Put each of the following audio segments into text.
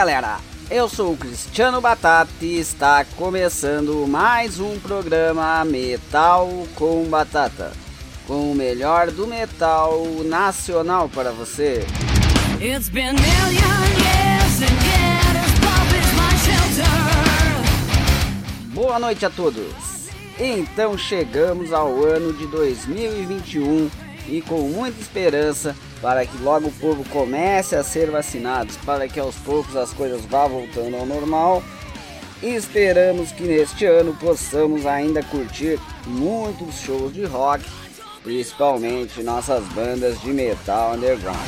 galera, eu sou o Cristiano Batata e está começando mais um programa Metal com Batata, com o melhor do metal nacional para você. Boa noite a todos. Então chegamos ao ano de 2021 e com muita esperança para que logo o povo comece a ser vacinado, para que aos poucos as coisas vá voltando ao normal. E esperamos que neste ano possamos ainda curtir muitos shows de rock, principalmente nossas bandas de metal underground.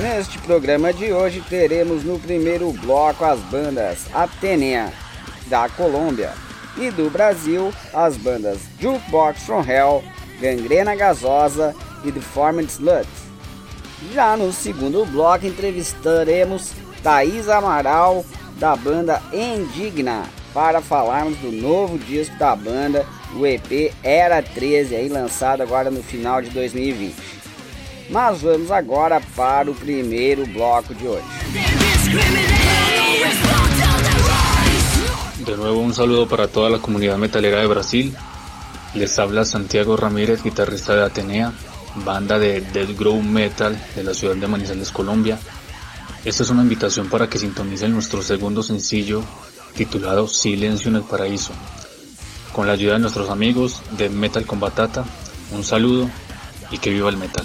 Neste programa de hoje teremos no primeiro bloco as bandas Atenea da Colômbia, e do Brasil as bandas Jukebox from Hell, Gangrena Gasosa e Deformed Slut. Já no segundo bloco entrevistaremos Thaís Amaral da banda Indigna para falarmos do novo disco da banda, o EP Era 13, aí lançado agora no final de 2020. Mas vamos agora para o primeiro bloco de hoje. De nuevo un saludo para toda la comunidad metalera de Brasil. Les habla Santiago Ramírez, guitarrista de Atenea, banda de Death Grow Metal de la ciudad de Manizales, Colombia. Esta es una invitación para que sintonicen nuestro segundo sencillo titulado Silencio en el Paraíso. Con la ayuda de nuestros amigos de Metal con Batata, un saludo y que viva el metal.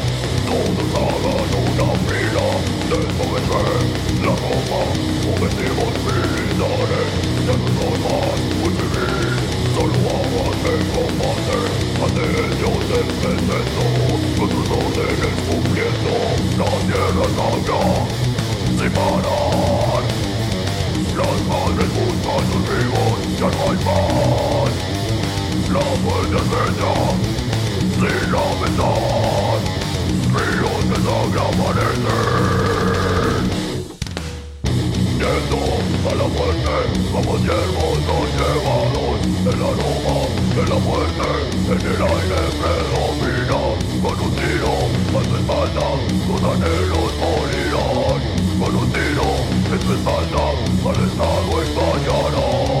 走走看看，走走飞了，到处飞。拉钩吧，我们齐步走。李大爷，到处走吧，会见面。走路啊，快快快走。看天亮，天黑天走，处处走，天天走。看天亮，天黑，李大爷，拉钩吧，我们齐步走。李大爷，拉钩吧，飞了，飞了。melones al amanecer. Yendo a la muerte, vamos yermos nos llevados, el aroma de la muerte en el aire predomina, con un tiro a su espalda, sus anhelos morirán, con un tiro en su espalda, al estado estallará.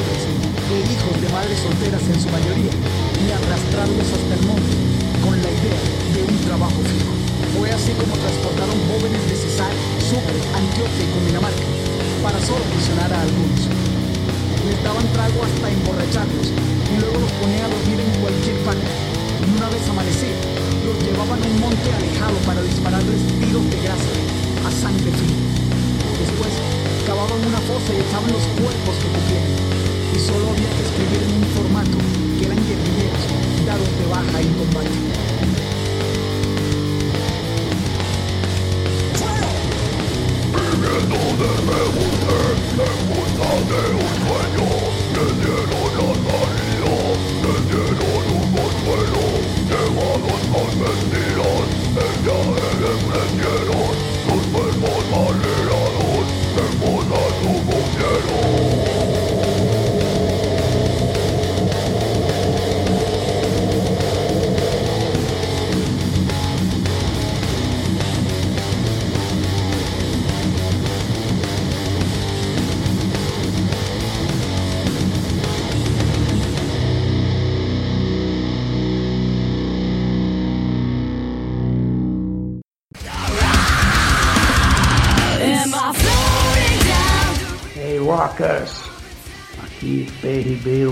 de hijos de madres solteras en su mayoría, y arrastrarlos hasta el monte con la idea de un trabajo fijo. Fue así como transportaron jóvenes de Cesar, Sucre, Antioquia y Cundinamarca, para solo mencionar a algunos. Les daban trago hasta emborracharlos y luego los ponían a dormir en cualquier parte. Una vez amanecía, los llevaban a un monte alejado para dispararles tiros de grasa a sangre fría cavaban una fosa y echaban los cuerpos que cogieron. Y solo había que escribir en un formato que eran guerrilleros, dados de baja en combate. Viviendo de rebelde, en busca de un sueño, me dieron la salida, me dieron un consuelo, llevados por mentiras, ella me emprendieron.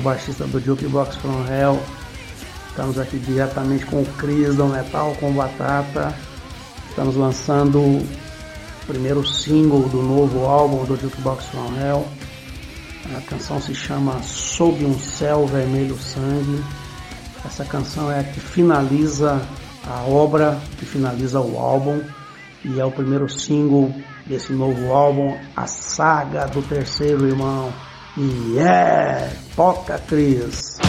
Ribeiro, baixista do Jukebox From Hell. Estamos aqui diretamente com o Cris do Metal com Batata. Estamos lançando o primeiro single do novo álbum do Jukebox From Hell. A canção se chama Sob um Céu Vermelho Sangue. Essa canção é a que finaliza a obra, que finaliza o álbum e é o primeiro single desse novo álbum, A Saga do Terceiro Irmão. E é, toca Cris!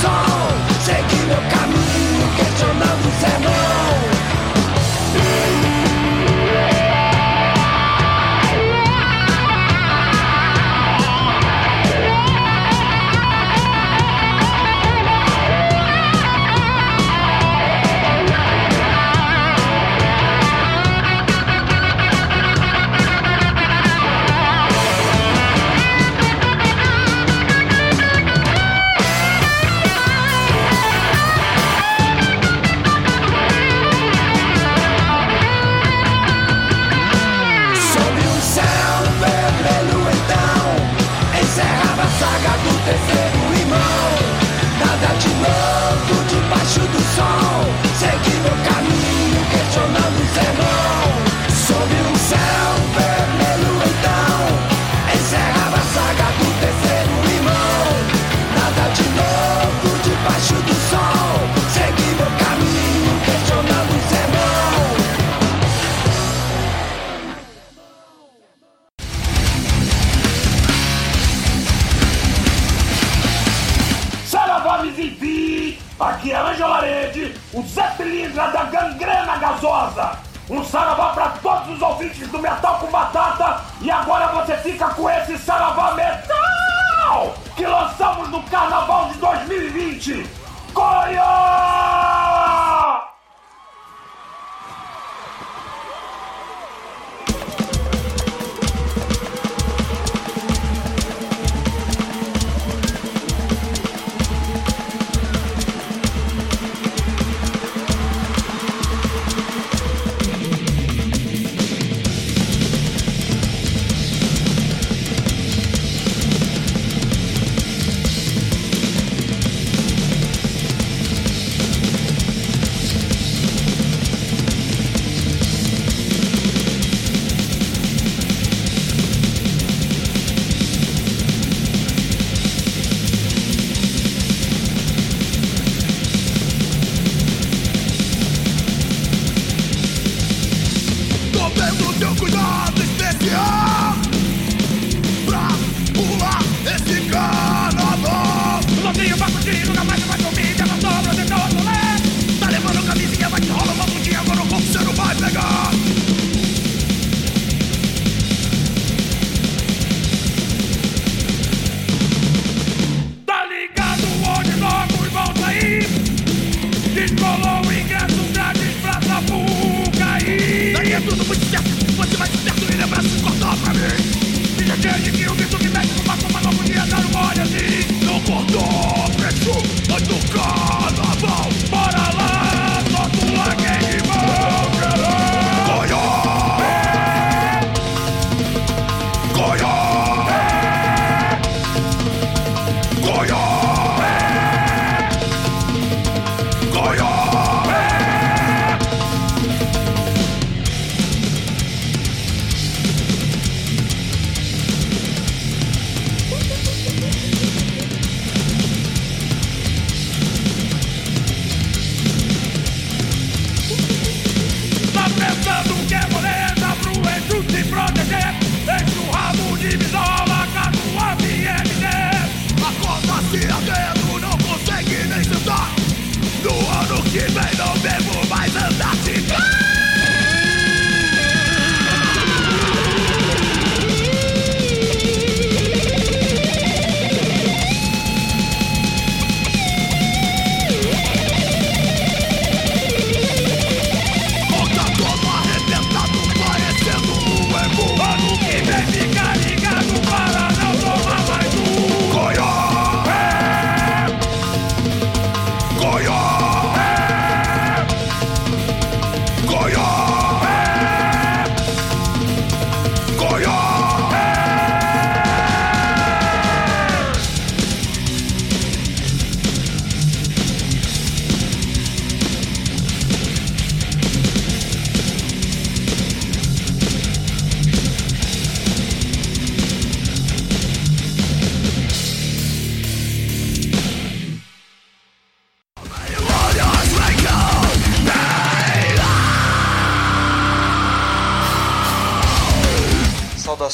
song.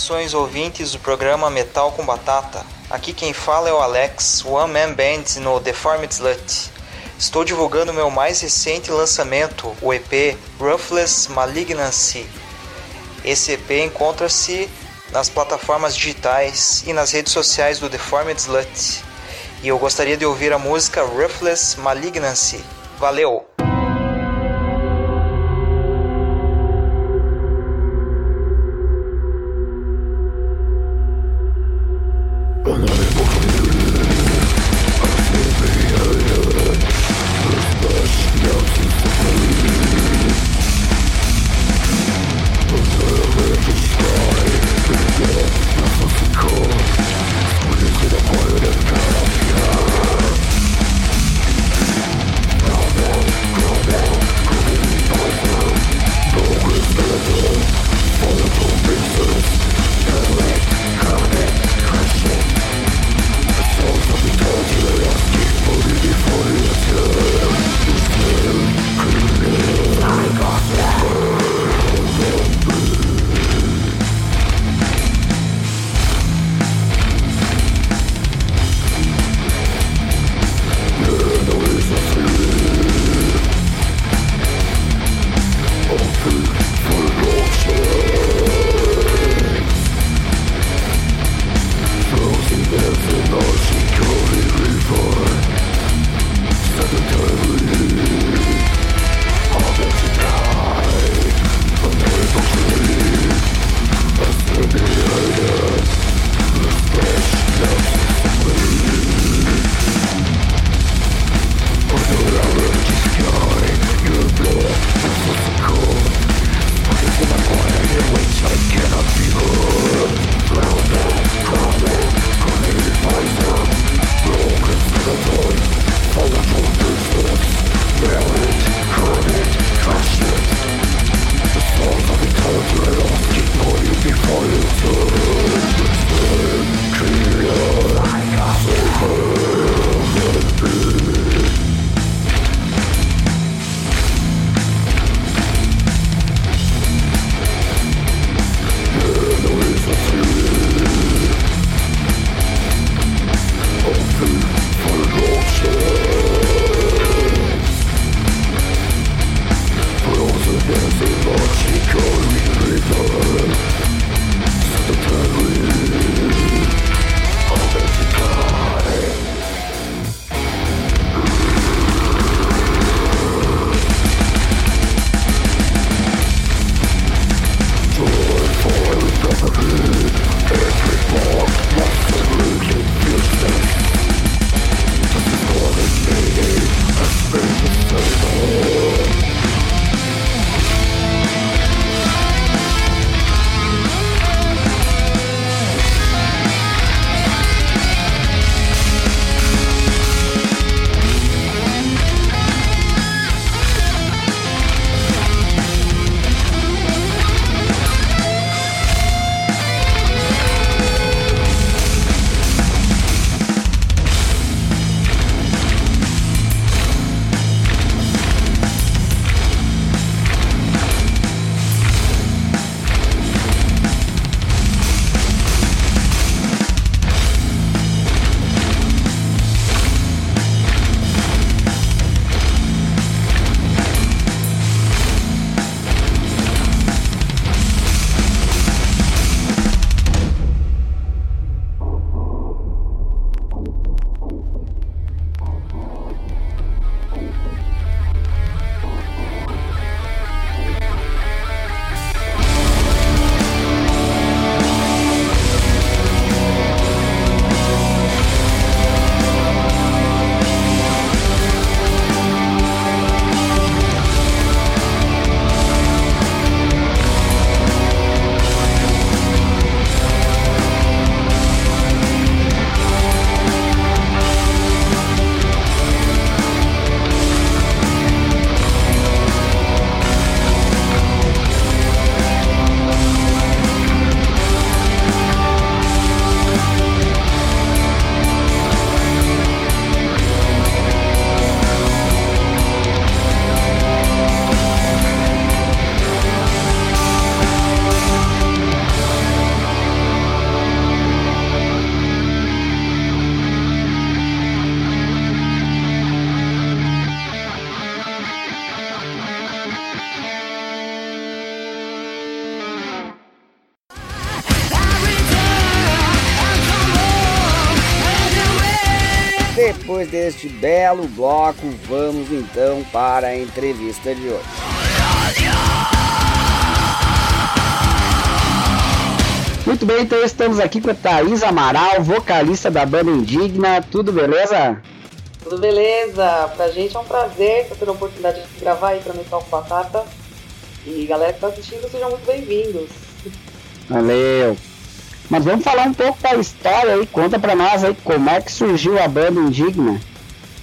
Saudações ouvintes do programa Metal com Batata. Aqui quem fala é o Alex, One Man Band no Deformed Slut. Estou divulgando meu mais recente lançamento, o EP Ruthless Malignancy. Esse EP encontra-se nas plataformas digitais e nas redes sociais do Deformed Slut. E eu gostaria de ouvir a música Ruthless Malignancy. Valeu! Deste belo bloco, vamos então para a entrevista de hoje. Muito bem, então estamos aqui com a Thaís Amaral, vocalista da banda Indigna. Tudo beleza? Tudo beleza. Pra gente é um prazer estar tendo a oportunidade de gravar aí pra Metal com Batata. E galera que tá assistindo, sejam muito bem-vindos. Valeu. Mas vamos falar um pouco da história aí, conta pra nós aí como é que surgiu a banda Indigna.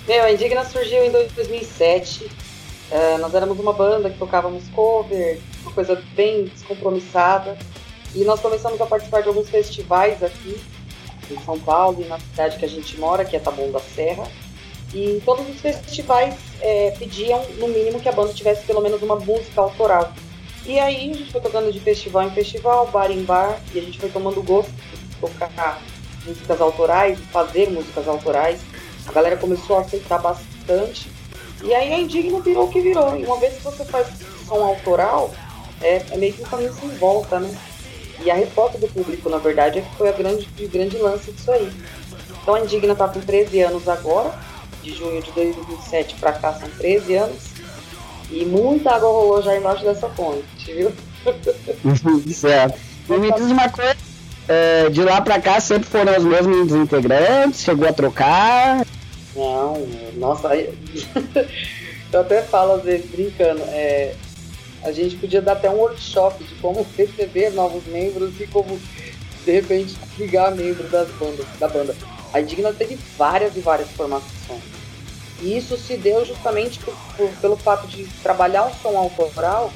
Meu, a Indigna surgiu em 2007. Uh, nós éramos uma banda que tocávamos cover, uma coisa bem descompromissada. E nós começamos a participar de alguns festivais aqui em São Paulo e na cidade que a gente mora, que é Taboão da Serra. E todos os festivais é, pediam, no mínimo, que a banda tivesse pelo menos uma música autoral. E aí a gente foi tocando de festival em festival, bar em bar, e a gente foi tomando gosto de tocar músicas autorais, fazer músicas autorais. A galera começou a aceitar bastante. E aí a Indigno virou o que virou. E uma vez que você faz som autoral, é, é meio que um caminho sem volta, né? E a resposta do público, na verdade, é que foi a grande, o grande lance disso aí. Então a Indigna tá com 13 anos agora, de junho de 2007 para cá são 13 anos. E muita água rolou já embaixo dessa ponte, viu? certo. E me diz uma coisa, é, de lá pra cá sempre foram os mesmos integrantes? Chegou a trocar? Não, nossa, eu até falo às vezes brincando, é, a gente podia dar até um workshop de como receber novos membros e como de repente ligar membros das bandas, da banda. A Indigna teve várias e várias formações. E isso se deu justamente por, por, pelo fato de trabalhar um som autoral,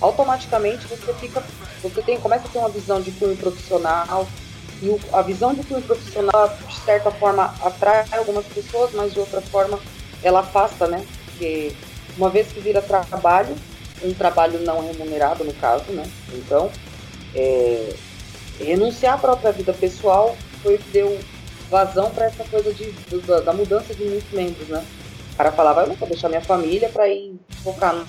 automaticamente você fica, você tem, começa a ter uma visão de cunho profissional, e o, a visão de cunho profissional, de certa forma, atrai algumas pessoas, mas de outra forma ela afasta, né? Porque uma vez que vira trabalho, um trabalho não remunerado no caso, né? Então, é, renunciar à própria vida pessoal foi o que deu vazão para essa coisa de, da, da mudança de muitos membros, né? O cara falava, eu não vou deixar minha família para ir focar no,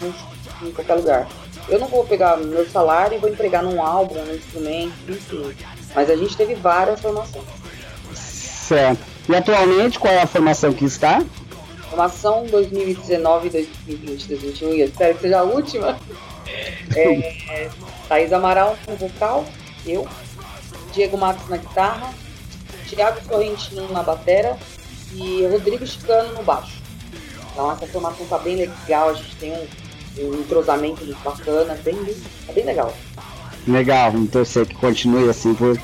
em qualquer lugar. Eu não vou pegar meu salário e vou empregar num álbum, num instrumento, enfim. Mas a gente teve várias formações. Certo. E atualmente qual é a formação que está? Formação 2019, 2020, 2021, e eu espero que seja a última. É, Thaís Amaral no vocal, eu, Diego Matos na guitarra, Thiago Sorrentino na batera e Rodrigo Chicano no baixo. Então essa formação tá bem legal, a gente tem um, um entrosamento muito bacana, bem, tá bem legal. Legal, então sei que continue assim por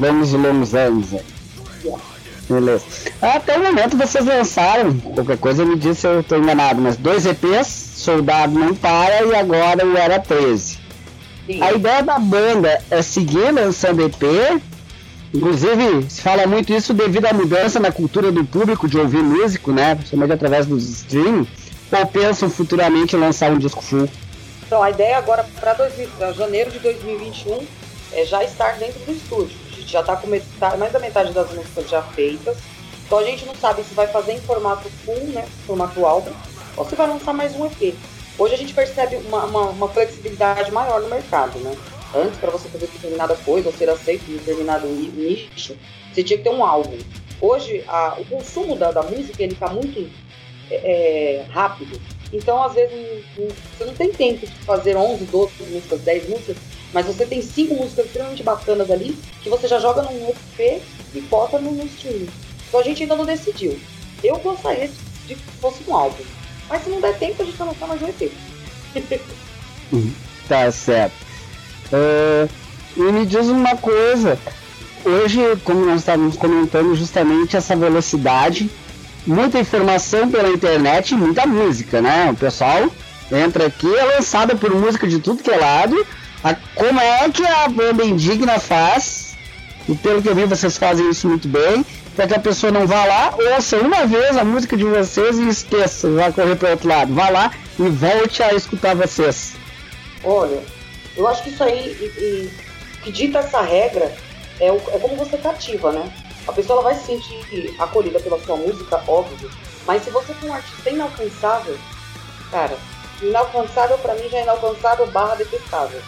longos longos anos. Yeah. Beleza. Até o momento vocês lançaram, qualquer coisa me disse se eu estou enganado, mas dois EPs, Soldado Não Para e agora o Era 13. Sim. A ideia da banda é seguir lançando EP, inclusive se fala muito isso devido à mudança na cultura do público de ouvir músico, né, principalmente através dos streaming, ou pensam futuramente lançar um disco full? Então a ideia agora para janeiro de 2021 é já estar dentro do estúdio já está com metade, mais da metade das músicas já feitas. Então a gente não sabe se vai fazer em formato full, né? Formato álbum, ou se vai lançar mais um EP. Hoje a gente percebe uma, uma, uma flexibilidade maior no mercado, né? Antes, para você fazer determinada coisa ou ser aceito em determinado nicho, você tinha que ter um álbum. Hoje, a, o consumo da, da música ele está muito é, é, rápido. Então, às vezes, você não tem tempo de fazer 11, 12 músicas, 10 músicas mas você tem cinco músicas extremamente bacanas ali que você já joga num EP e bota no, no streaming. Então a gente ainda não decidiu. Eu gostaria de que fosse um álbum. Mas se não der tempo, a gente vai lançar mais um EP. tá certo. Uh, e me diz uma coisa. Hoje, como nós estávamos comentando justamente essa velocidade, muita informação pela internet e muita música, né? O pessoal entra aqui, é lançada por música de tudo que é lado a, como é que a banda Indigna faz, e pelo que eu vi vocês fazem isso muito bem, para que a pessoa não vá lá, ouça uma vez a música de vocês e esqueça, vai correr para outro lado. Vá lá e volte a escutar vocês. Olha, eu acho que isso aí, e, e, que dita essa regra, é, o, é como você cativa, né? A pessoa ela vai se sentir acolhida pela sua música, óbvio, mas se você for um artista inalcançável, cara, inalcançável para mim já é inalcançável barra detestável.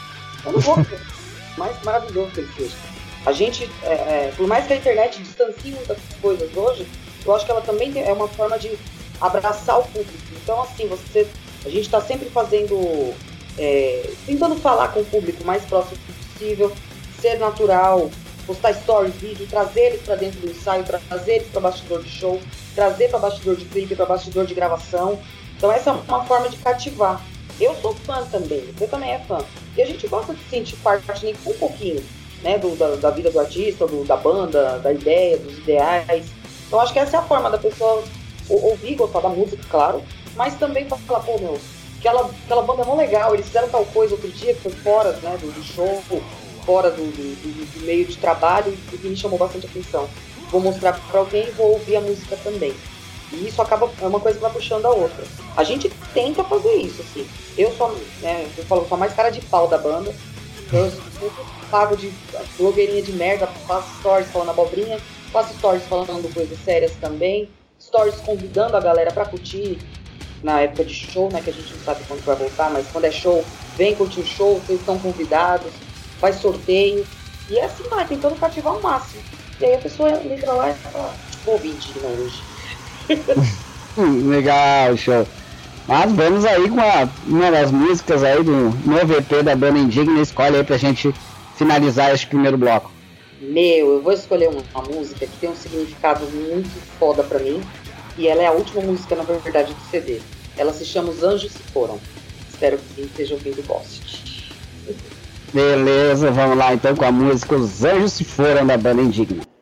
Eu não vou mais maravilhoso que ele seja. A gente, é, é, por mais que a internet distancie muitas coisas hoje, eu acho que ela também é uma forma de abraçar o público. Então, assim, você, a gente está sempre fazendo, é, tentando falar com o público mais próximo possível, ser natural, postar stories, vídeo, trazer eles para dentro do ensaio, trazer eles para bastidor de show, trazer para bastidor de clipe, para bastidor de gravação. Então, essa é uma forma de cativar. Eu sou fã também, você também é fã. E a gente gosta de sentir parte um pouquinho, né, do, da, da, vida do artista, do, da banda, da ideia, dos ideais. Então acho que essa é a forma da pessoa ouvir, gostar da música, claro, mas também falar, pô, meu, aquela, aquela banda é mó legal, eles fizeram tal coisa outro dia que foi fora né, do, do show, fora do, do, do, meio de trabalho, e me chamou bastante atenção. Vou mostrar para alguém e vou ouvir a música também. E isso acaba, é uma coisa que vai puxando a outra. A gente tenta fazer isso, assim. Eu sou, né, eu falo, sou mais cara de pau da banda. Eu pago de blogueirinha de merda, faço stories falando abobrinha, faço stories falando coisas sérias também, stories convidando a galera pra curtir na época de show, né, que a gente não sabe quando vai voltar, mas quando é show, vem curtir o show, vocês estão convidados, faz sorteio. E é assim vai, tentando cativar o máximo. E aí a pessoa entra lá e fala, vou ouvir digno hoje. Legal, show. Mas vamos aí com a, uma das músicas aí do novo EP da banda Indigna. Escolhe aí pra gente finalizar este primeiro bloco. Meu, eu vou escolher uma, uma música que tem um significado muito foda pra mim. E ela é a última música, na verdade, do CD. Ela se chama Os Anjos Se Foram. Espero que quem esteja ouvindo goste. Beleza, vamos lá então com a música Os Anjos Se Foram da banda Indigna.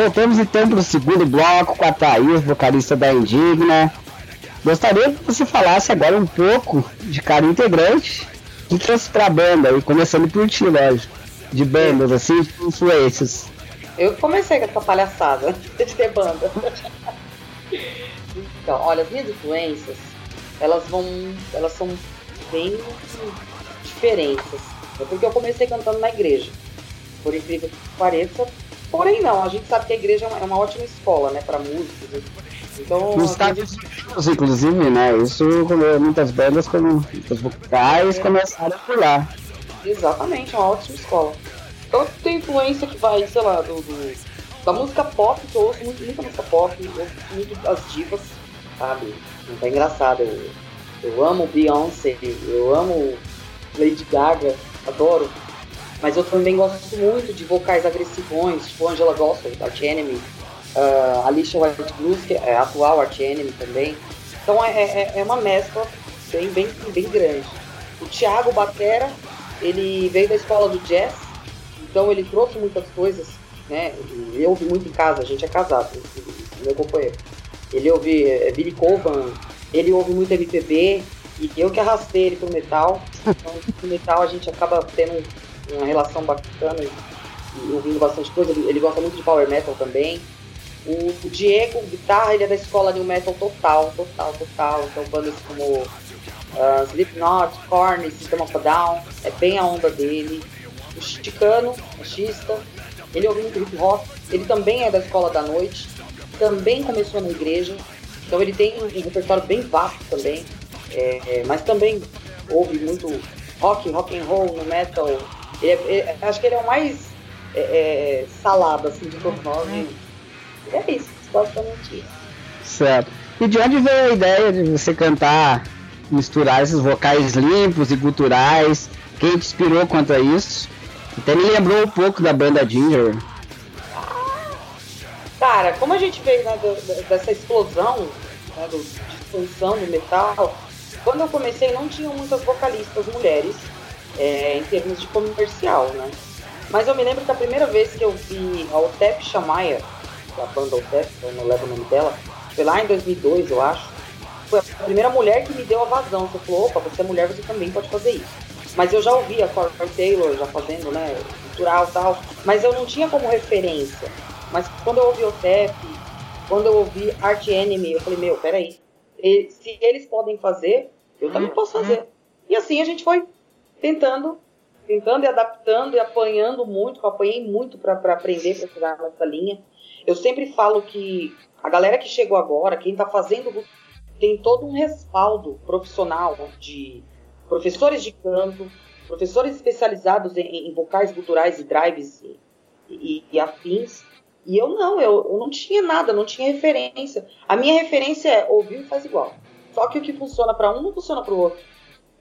Voltamos então para o segundo bloco com a Thaís, vocalista da Indigna. Gostaria que você falasse agora um pouco de cada integrante que trouxe para a banda, e começando por ti, lógico, de bandas, assim, influências. Eu comecei com essa palhaçada de ter banda. então, olha, as minhas influências, elas vão. elas são bem diferentes. Porque eu comecei cantando na igreja. Por incrível que pareça. Porém não, a gente sabe que a igreja é uma, é uma ótima escola, né, para músicos. Então, Nos Estados Unidos, inclusive, né? Isso muitas bandas como muitas vocais é. começaram por lá. Exatamente, é uma ótima escola. Então tem influência que vai, sei lá, do, do, da música pop, que eu ouço muito, muita música pop, eu ouço muito as divas, sabe? Então é engraçado. Eu, eu amo Beyoncé, eu amo Lady Gaga, adoro. Mas eu também gosto muito de vocais agressivões, tipo Angela Gospel, Art Enemy, uh, Alicia White Blues, que é atual Art Enemy também. Então é, é, é uma mescla bem, bem, bem grande. O Thiago Batera, ele veio da escola do jazz, então ele trouxe muitas coisas, né? Ele ouve muito em casa, a gente é casado, meu companheiro. Ele ouve é, Billy Coban, ele ouve muito MPB, e eu que arrastei ele pro metal. Então, no metal a gente acaba tendo uma relação bacana e, ouvindo bastante coisa. Ele, gosta muito de power metal também. O, o, Diego, guitarra, ele é da escola New Metal total, total, total. Então bandas como uh, Slipknot, Korn, System of a Down, é bem a onda dele. O Chicano, machista, ele ouve muito hip hop. Ele também é da escola da noite, também começou na igreja. Então ele tem um repertório bem vasto também. É, é, mas também ouve muito rock, rock and roll, no metal. Ele é, ele, acho que ele é o mais é, é salado assim de todos nós. E é isso, basicamente isso. Certo. E de onde veio a ideia de você cantar, misturar esses vocais limpos e guturais? Quem te inspirou quanto a isso? Até me lembrou um pouco da banda Ginger. Cara, como a gente veio né, dessa explosão né, do, de expansão do metal, quando eu comecei não tinham muitas vocalistas mulheres é, em termos de comercial, né? Mas eu me lembro que a primeira vez que eu vi a Otep Shamaya, a banda Otep, eu não levo o nome dela, foi lá em 2002, eu acho. Foi a primeira mulher que me deu a vazão. Você falou, opa, você é mulher, você também pode fazer isso. Mas eu já ouvia a Corey Taylor já fazendo, né, cultural e tal, mas eu não tinha como referência. Mas quando eu ouvi Otep, quando eu ouvi Art Enemy, eu falei, meu, peraí, se eles podem fazer, eu também posso fazer. E assim a gente foi tentando, tentando e adaptando e apanhando muito, eu apanhei muito para aprender, para chegar nessa linha. Eu sempre falo que a galera que chegou agora, quem está fazendo, tem todo um respaldo profissional de professores de canto, professores especializados em, em vocais culturais e drives e, e, e afins, e eu não, eu, eu não tinha nada, não tinha referência. A minha referência é ouvir e faz igual. Só que o que funciona para um não funciona para o outro.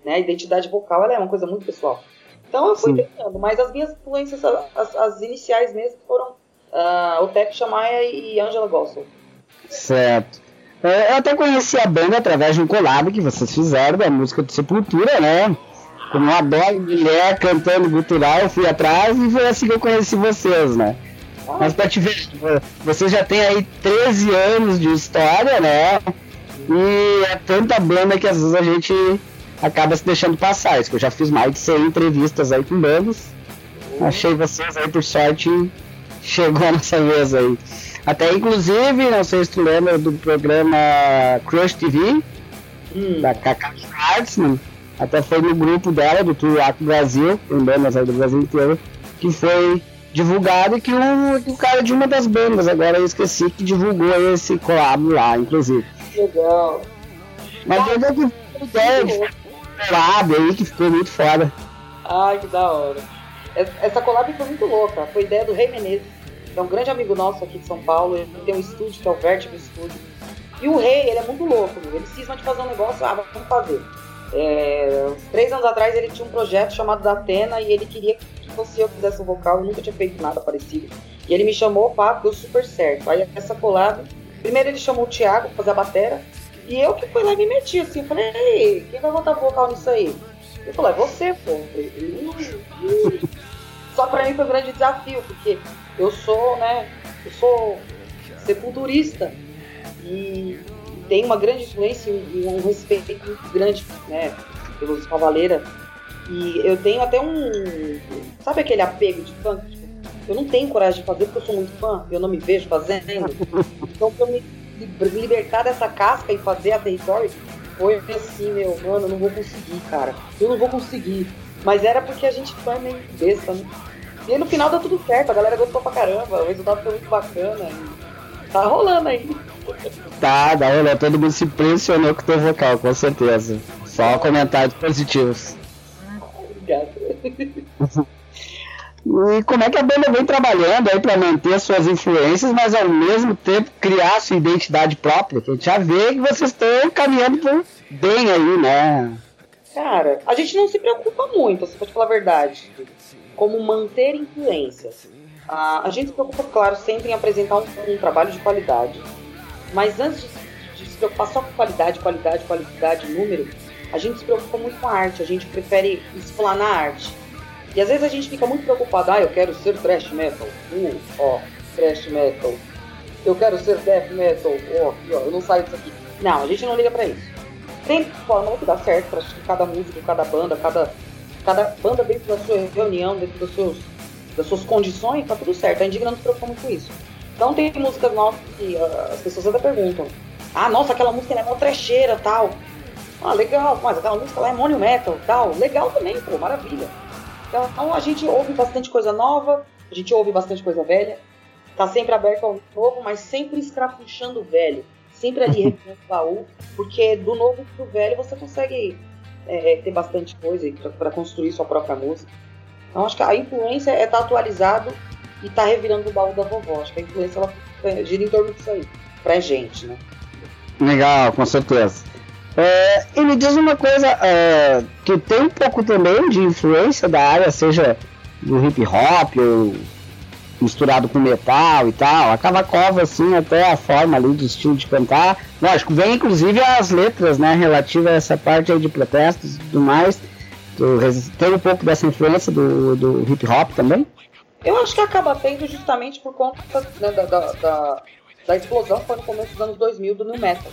Né? A identidade vocal é uma coisa muito pessoal. Então eu fui Sim. tentando, mas as minhas influências, as, as iniciais mesmo, foram uh, o Tep Chamaia e Angela Gossel. Certo. É, eu até conheci a banda através de um collab que vocês fizeram da música do Sepultura, né? Como uma bela mulher cantando gutural, eu fui atrás e foi assim que eu conheci vocês, né? Mas pra te ver, você já tem aí 13 anos de história, né? E é tanta banda que às vezes a gente acaba se deixando passar. Isso que eu já fiz mais de 100 entrevistas aí com bandas. Achei vocês aí, por sorte, chegou nessa vez aí. Até inclusive, não sei se tu lembra do programa Crush TV, hum. da Cacá Schwartzman. Até foi no grupo dela, do Tour Brasil, com bandas aí do Brasil inteiro, que foi divulgado que o, o cara de uma das bandas, agora eu esqueci, que divulgou esse collab lá, inclusive. Legal. Mas eu que ideia de collab aí que ficou muito foda. Ai, que da hora. Essa collab foi muito louca, foi ideia do Rei Menezes, que é um grande amigo nosso aqui de São Paulo, ele tem um estúdio que é o Vertigo Studio. E o Rei, ele é muito louco, ele cisma de fazer um negócio, ah, vamos fazer. É, três anos atrás ele tinha um projeto chamado da Atena e ele queria que fosse eu que fizesse o vocal, eu nunca tinha feito nada parecido. E ele me chamou, pá, deu super certo. Aí essa collab, primeiro ele chamou o Thiago pra fazer a batera, e eu que fui lá e me meti assim, falei, ei, quem vai botar vocal nisso aí? Ele falou, é você, pô. Só pra mim foi um grande desafio, porque eu sou, né, eu sou sepulturista e tenho uma grande influência e um respeito muito grande né, pelos Cavaleira. E eu tenho até um. Sabe aquele apego de fã? Eu não tenho coragem de fazer porque eu sou muito fã, eu não me vejo fazendo. Então, eu me libertar dessa casca e fazer a território, foi assim, meu, mano, eu não vou conseguir, cara. Eu não vou conseguir. Mas era porque a gente foi meio besta, né? E no final deu tudo certo, a galera gostou pra caramba, o resultado foi muito bacana. Tá rolando aí. Tá, tá rolando, todo mundo se impressionou com o teu vocal, com certeza. Só comentários positivos. Obrigado. E como é que a banda vem trabalhando aí para manter suas influências, mas ao mesmo tempo criar sua identidade própria? Que a gente já vê que vocês estão caminhando bem aí, né? Cara, a gente não se preocupa muito, se pode falar a verdade, como manter influências. Ah, a gente se preocupa, claro, sempre em apresentar um, um trabalho de qualidade. Mas antes de, de se preocupar só com qualidade, qualidade, qualidade, número, a gente se preocupa muito com a arte, a gente prefere explanar a arte. E às vezes a gente fica muito preocupado, ah, eu quero ser thrash metal, uh, ó, thrash metal. Eu quero ser death metal, ó, ó, eu não saio disso aqui. Não, a gente não liga pra isso. Tem forma que dá certo pra cada músico, cada banda, cada, cada banda dentro da sua reunião, dentro dos seus, das suas condições, tá tudo certo. A Indigna não se preocupa muito com isso. Então tem músicas novas que uh, as pessoas até perguntam, ah, nossa, aquela música é mó trecheira tal. Ah, legal, mas aquela música lá é Money Metal tal. Legal também, pô, maravilha. Então a gente ouve bastante coisa nova, a gente ouve bastante coisa velha, tá sempre aberto ao novo, mas sempre escrafuchando o velho, sempre ali revirando o baú, porque do novo pro velho você consegue é, ter bastante coisa para construir sua própria música. Então acho que a influência é estar tá atualizado e estar tá revirando o baú da vovó. Acho que a influência ela gira em torno disso aí, pra gente, né? Legal, com certeza. É, e me diz uma coisa, é, que tem um pouco também de influência da área, seja do hip hop ou misturado com metal e tal. A Cavacova, assim, até a forma ali do estilo de cantar. Lógico, vem inclusive as letras, né, relativas a essa parte aí de protestos e tudo mais. Tem um pouco dessa influência do, do hip hop também? Eu acho que acaba tendo justamente por conta né, da, da, da, da explosão que foi no começo dos anos 2000 do New Metal.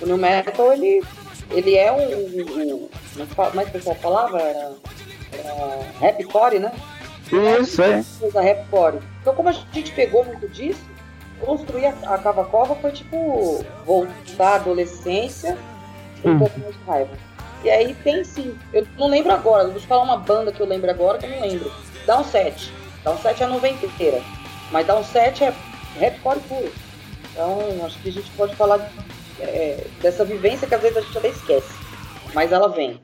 O New Metal, ele, ele é um, um como é que o pessoal falava? Era, era rapcore, né? Isso, é. Coisa rapcore. Então, como a gente pegou muito disso, construir a, a Cavacova foi tipo voltar à adolescência com um hum. pouco mais de raiva. E aí tem sim, eu não lembro agora, vou te falar uma banda que eu lembro agora que eu não lembro. Dá um 7. Dá um 7 é a noventa inteira. Mas dá um 7 é rapcore puro. Então, acho que a gente pode falar é, dessa vivência que às vezes a gente até esquece. Mas ela vem.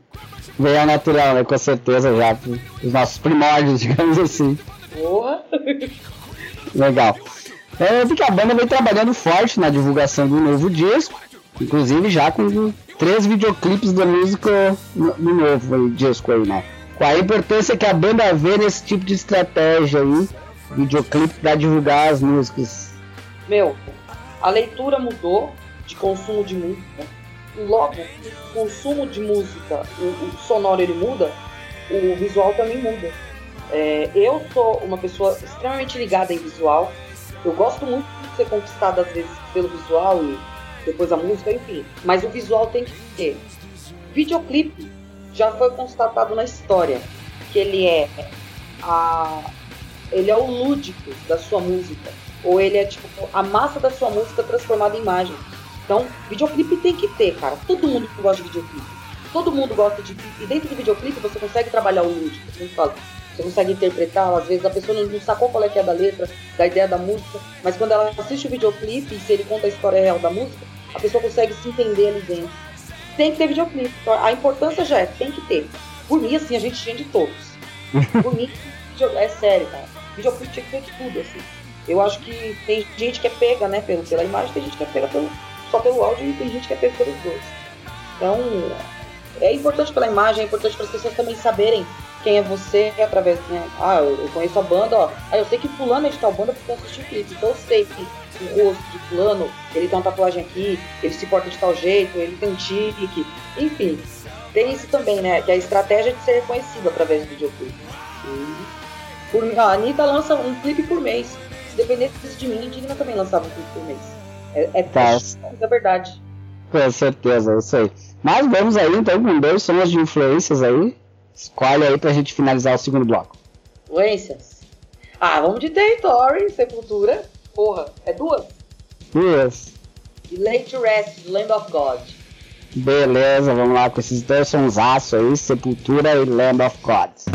Vem a natural, né? Com certeza já. Os nossos primórdios, digamos assim. Porra! Legal. É, eu vi que a banda vem trabalhando forte na divulgação do novo disco, inclusive já com três videoclipes da música no, no novo disco aí, né? Qual a importância que a banda vê nesse tipo de estratégia aí, videoclipe para divulgar as músicas? Meu, a leitura mudou, de consumo de música. Logo, o consumo de música, o, o sonoro ele muda, o visual também muda. É, eu sou uma pessoa extremamente ligada em visual. Eu gosto muito de ser conquistada às vezes pelo visual e depois a música, enfim. Mas o visual tem que ter. Videoclipe já foi constatado na história que ele é a ele é o lúdico da sua música ou ele é tipo a massa da sua música transformada em imagem. Então, videoclipe tem que ter, cara. Todo mundo gosta de videoclipe. Todo mundo gosta de. E dentro do videoclipe você consegue trabalhar o lúdico. Você consegue interpretar, às vezes a pessoa não sacou qual é que é da letra, da ideia da música, mas quando ela assiste o videoclipe e se ele conta a história real da música, a pessoa consegue se entender ali dentro. Tem que ter videoclipe. Então, a importância já é, tem que ter. Por mim, assim, a gente tinha de todos. Por mim, é sério, cara. Videoclipe tinha que ter de tudo, assim. Eu acho que tem gente que é pega, né, pelo, pela imagem, tem gente que é pega pelo, só pelo áudio e tem gente que é pego pelos dois. Então, é importante pela imagem, é importante para as pessoas também saberem quem é você através, né? Ah, eu conheço a banda, ó. Ah, eu sei que fulano é de tal banda porque eu assisti o clipe. Então eu sei que o rosto de fulano, ele tem uma tatuagem aqui, ele se porta de tal jeito, ele tem um tique. Enfim, tem isso também, né? Que é a estratégia de ser reconhecido através do videoclipe. Por, a Anitta lança um clipe por mês. se dependesse de mim, Indigna também lançava um filme por mês. É, é Tá. triste, é verdade. Com certeza, é isso aí. Mas vamos aí então com dois sons de influências aí. Escolhe aí pra gente finalizar o segundo bloco. Influências. Ah, vamos de Territory, Sepultura. Porra, é duas. Duas. E Lay to Rest, Land of God. Beleza, vamos lá com esses dois sonsaços aí, Sepultura e Land of Gods.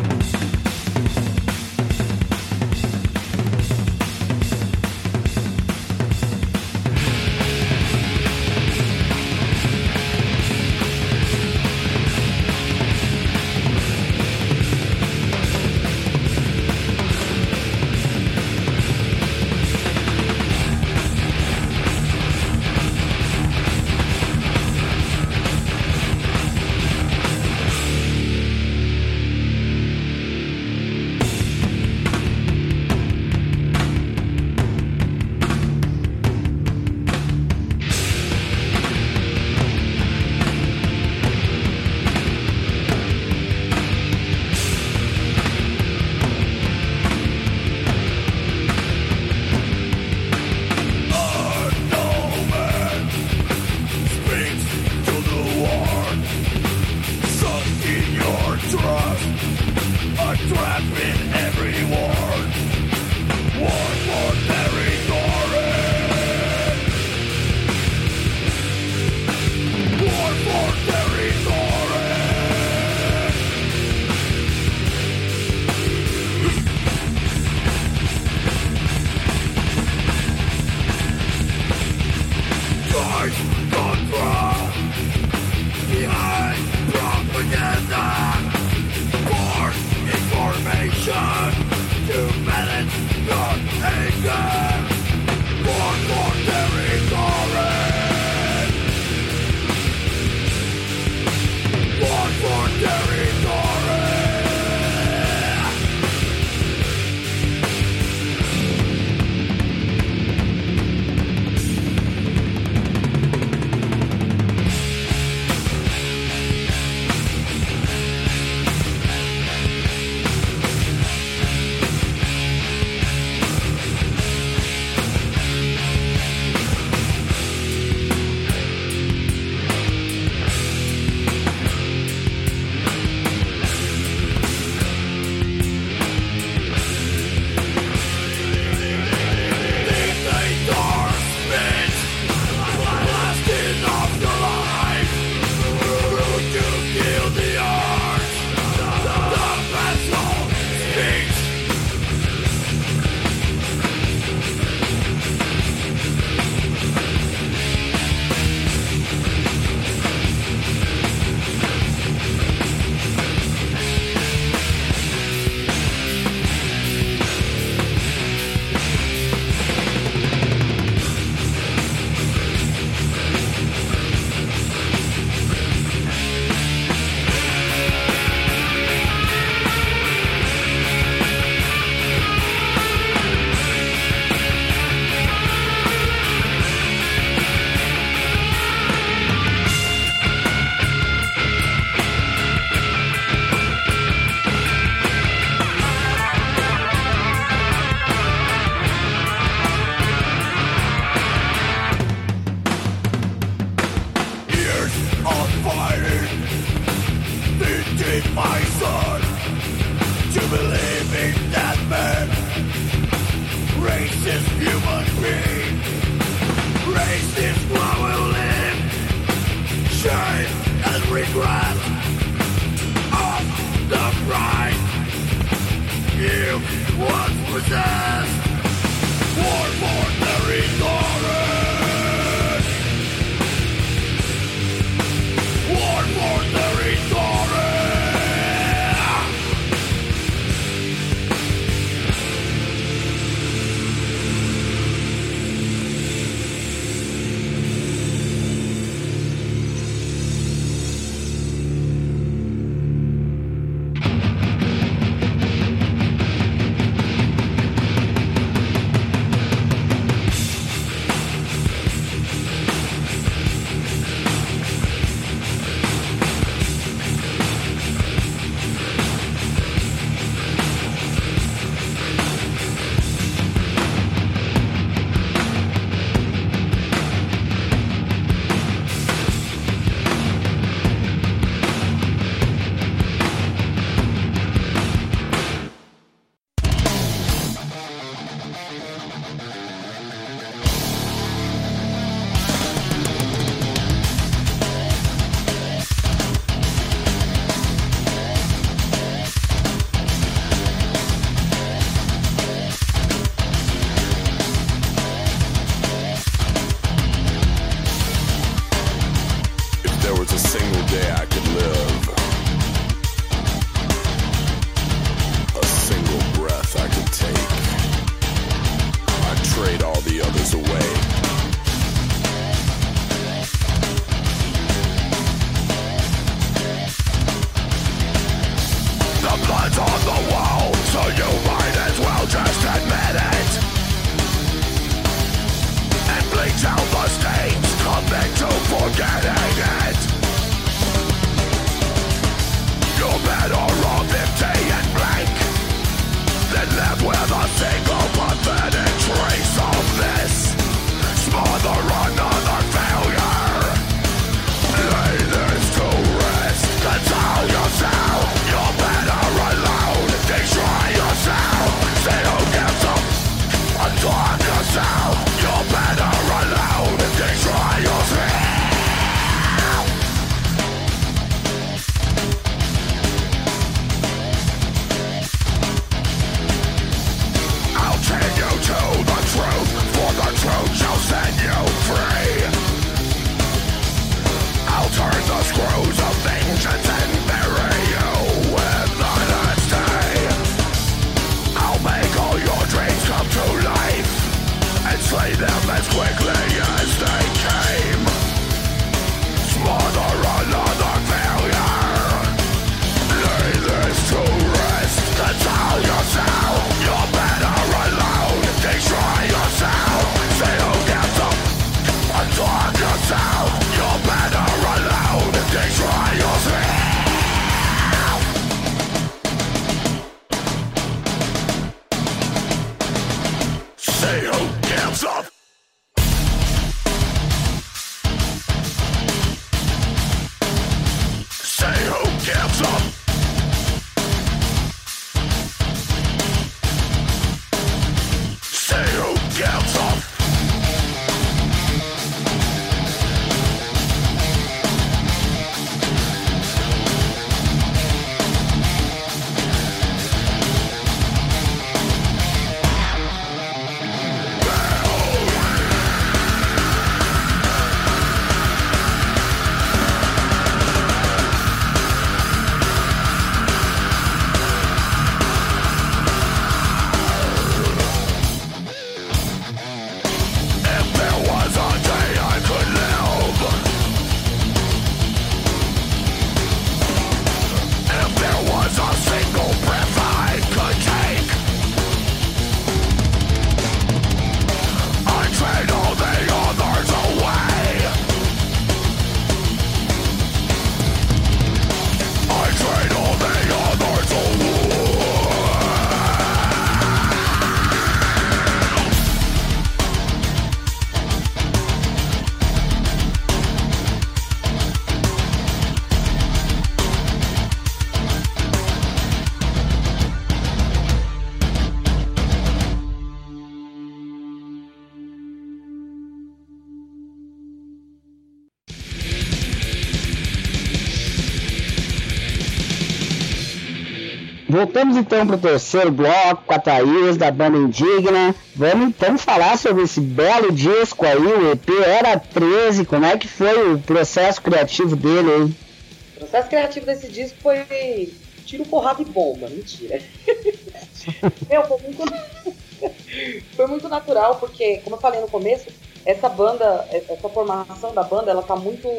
Voltamos então para o terceiro bloco com a Thaís da banda Indigna. Vamos então falar sobre esse belo disco aí, o EP Era 13. Como é que foi o processo criativo dele aí? O processo criativo desse disco foi tiro, porrada e bomba. Mentira. Meu, foi muito, foi muito natural, porque, como eu falei no começo, essa banda, essa formação da banda, ela tá muito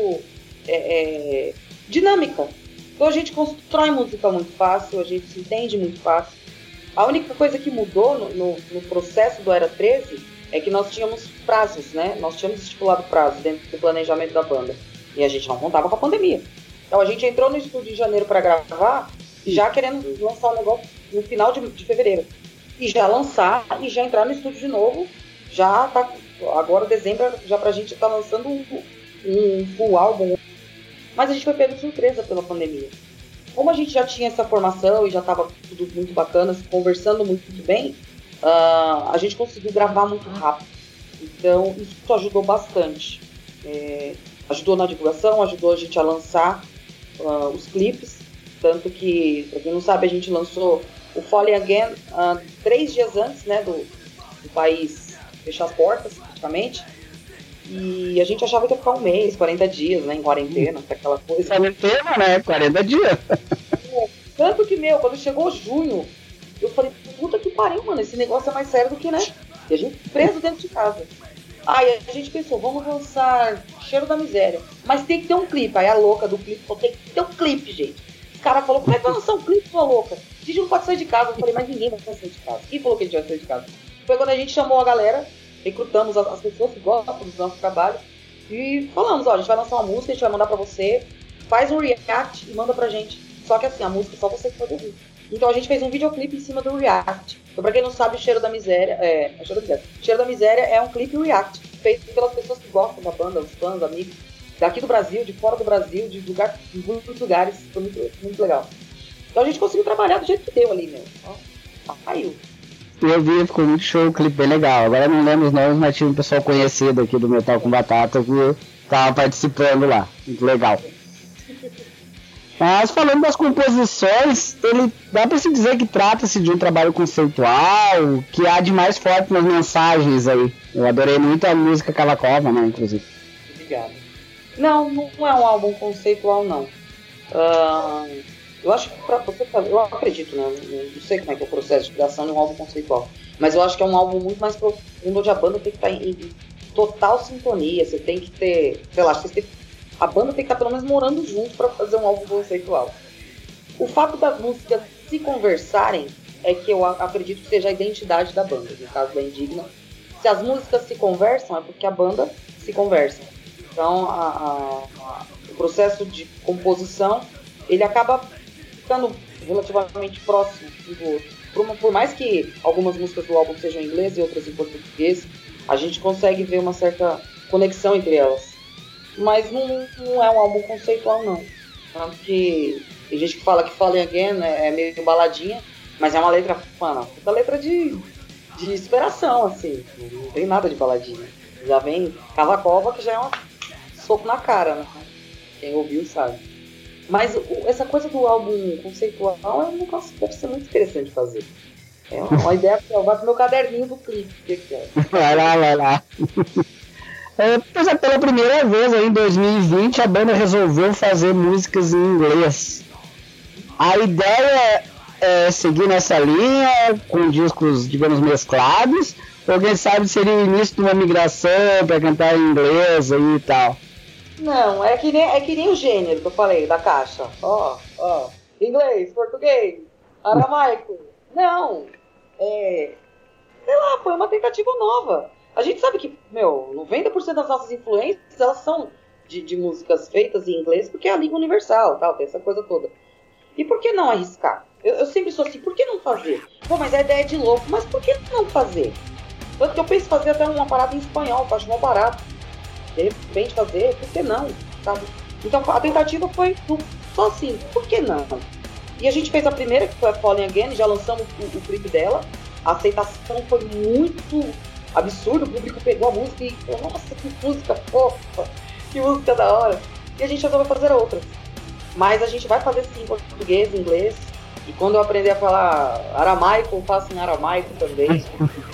é, é, dinâmica então a gente constrói música muito fácil, a gente se entende muito fácil. A única coisa que mudou no, no, no processo do Era 13 é que nós tínhamos prazos, né? Nós tínhamos estipulado prazos dentro do planejamento da banda. E a gente não contava com a pandemia. Então a gente entrou no estúdio em janeiro para gravar, já querendo lançar o negócio no final de, de, fevereiro. E já lançar e já entrar no estúdio de novo. Já tá. Agora, dezembro, já pra gente tá lançando um, um full álbum, mas a gente foi pego de surpresa pela pandemia. Como a gente já tinha essa formação e já estava tudo muito bacana, conversando muito bem, uh, a gente conseguiu gravar muito rápido. Então, isso ajudou bastante. É, ajudou na divulgação, ajudou a gente a lançar uh, os clipes. Tanto que, para quem não sabe, a gente lançou o Falling Again uh, três dias antes né, do, do país fechar as portas, praticamente. E a gente achava que ia ficar um mês, 40 dias, né, em quarentena, aquela coisa. Quarentena, né? 40 dias. Tanto que, meu, quando chegou junho, eu falei, puta que pariu, mano, esse negócio é mais sério do que, né? E a gente preso dentro de casa. Aí a gente pensou, vamos lançar Cheiro da Miséria. Mas tem que ter um clipe. Aí a louca do clipe falou, tem que ter um clipe, gente. O cara falou, como é que vai lançar um clipe, sua louca? A gente não pode sair de casa. Eu falei, mas ninguém vai sair de casa. Quem falou que a gente vai sair de casa? Foi quando a gente chamou a galera recrutamos as, as pessoas que gostam do nosso trabalho e falamos, ó, a gente vai lançar uma música, a gente vai mandar pra você, faz um react e manda pra gente. Só que assim, a música é só você que pode ouvir. Então a gente fez um videoclipe em cima do React. Então, pra quem não sabe, Cheiro da Miséria. É, é Cheiro da Miséria. Cheiro da Miséria é um clipe React, feito pelas pessoas que gostam da banda, os fãs, amigos, daqui do Brasil, de fora do Brasil, de, lugar, de muitos lugares. Foi muito, muito legal. Então a gente conseguiu trabalhar do jeito que deu ali, meu. Ó, saiu. Eu vi, ficou muito show, o clipe bem legal. Agora não lembro os nomes, mas tinha um pessoal conhecido aqui do Metal com Batata que tava participando lá. Muito legal. Mas falando das composições, ele dá para se dizer que trata-se de um trabalho conceitual, que há de mais forte nas mensagens aí. Eu adorei muito a música Cavacova, né, inclusive. Obrigado. Não, não é um álbum conceitual, não. Uh, eu acho que pra você fazer, eu acredito, né? Não sei como é que é o processo de criação de um álbum conceitual. Mas eu acho que é um álbum muito mais profundo onde a banda tem que estar em, em total sintonia. Você tem que ter, sei lá, você tem, a banda tem que estar pelo menos morando junto para fazer um álbum conceitual. O fato das músicas se conversarem é que eu acredito que seja a identidade da banda, no caso da Indigna. Se as músicas se conversam, é porque a banda se conversa. Então, a, a, a, o processo de composição ele acaba ficando relativamente próximo um do outro. Por, por, mais que algumas músicas do álbum sejam em inglês e outras em português, a gente consegue ver uma certa conexão entre elas. Mas não, não é um álbum conceitual, não. Tanto que tem gente que fala que Falling Again é, é meio baladinha, mas é uma letra, mano, puta letra de, de inspiração, assim. Não tem nada de baladinha. Já vem Cavacova, que já é um soco na cara, né? Quem ouviu sabe. Mas essa coisa do álbum conceitual é um negócio que deve ser muito interessante fazer. É uma ideia eu vou pro meu caderninho do clipe. Vai lá, vai lá. É, pois é, pela primeira vez aí, em 2020 a banda resolveu fazer músicas em inglês. A ideia é seguir nessa linha, com discos, digamos, mesclados, ou quem sabe seria o início de uma migração para cantar em inglês aí e tal. Não, é que nem, é que nem o gênero que eu falei da caixa. Ó, ó. Inglês, português, aramaico. Não. É. Sei lá, foi uma tentativa nova. A gente sabe que, meu, 90% das nossas influências elas são de, de músicas feitas em inglês porque é a língua universal, tal, tem essa coisa toda. E por que não arriscar? Eu, eu sempre sou assim, por que não fazer? Pô, mas a ideia é de louco, mas por que não fazer? Tanto que eu penso fazer até uma parada em espanhol, que eu acho mal barato de repente fazer, por que não? Sabe? Então a tentativa foi só assim, por que não? E a gente fez a primeira, que foi a Falling Again, já lançamos o, o clipe dela. A aceitação foi muito absurda, o público pegou a música e falou, nossa, que música fofa, que música da hora. E a gente resolveu fazer outras. Mas a gente vai fazer sim em português, inglês. E quando eu aprender a falar aramaico, eu faço em aramaico também.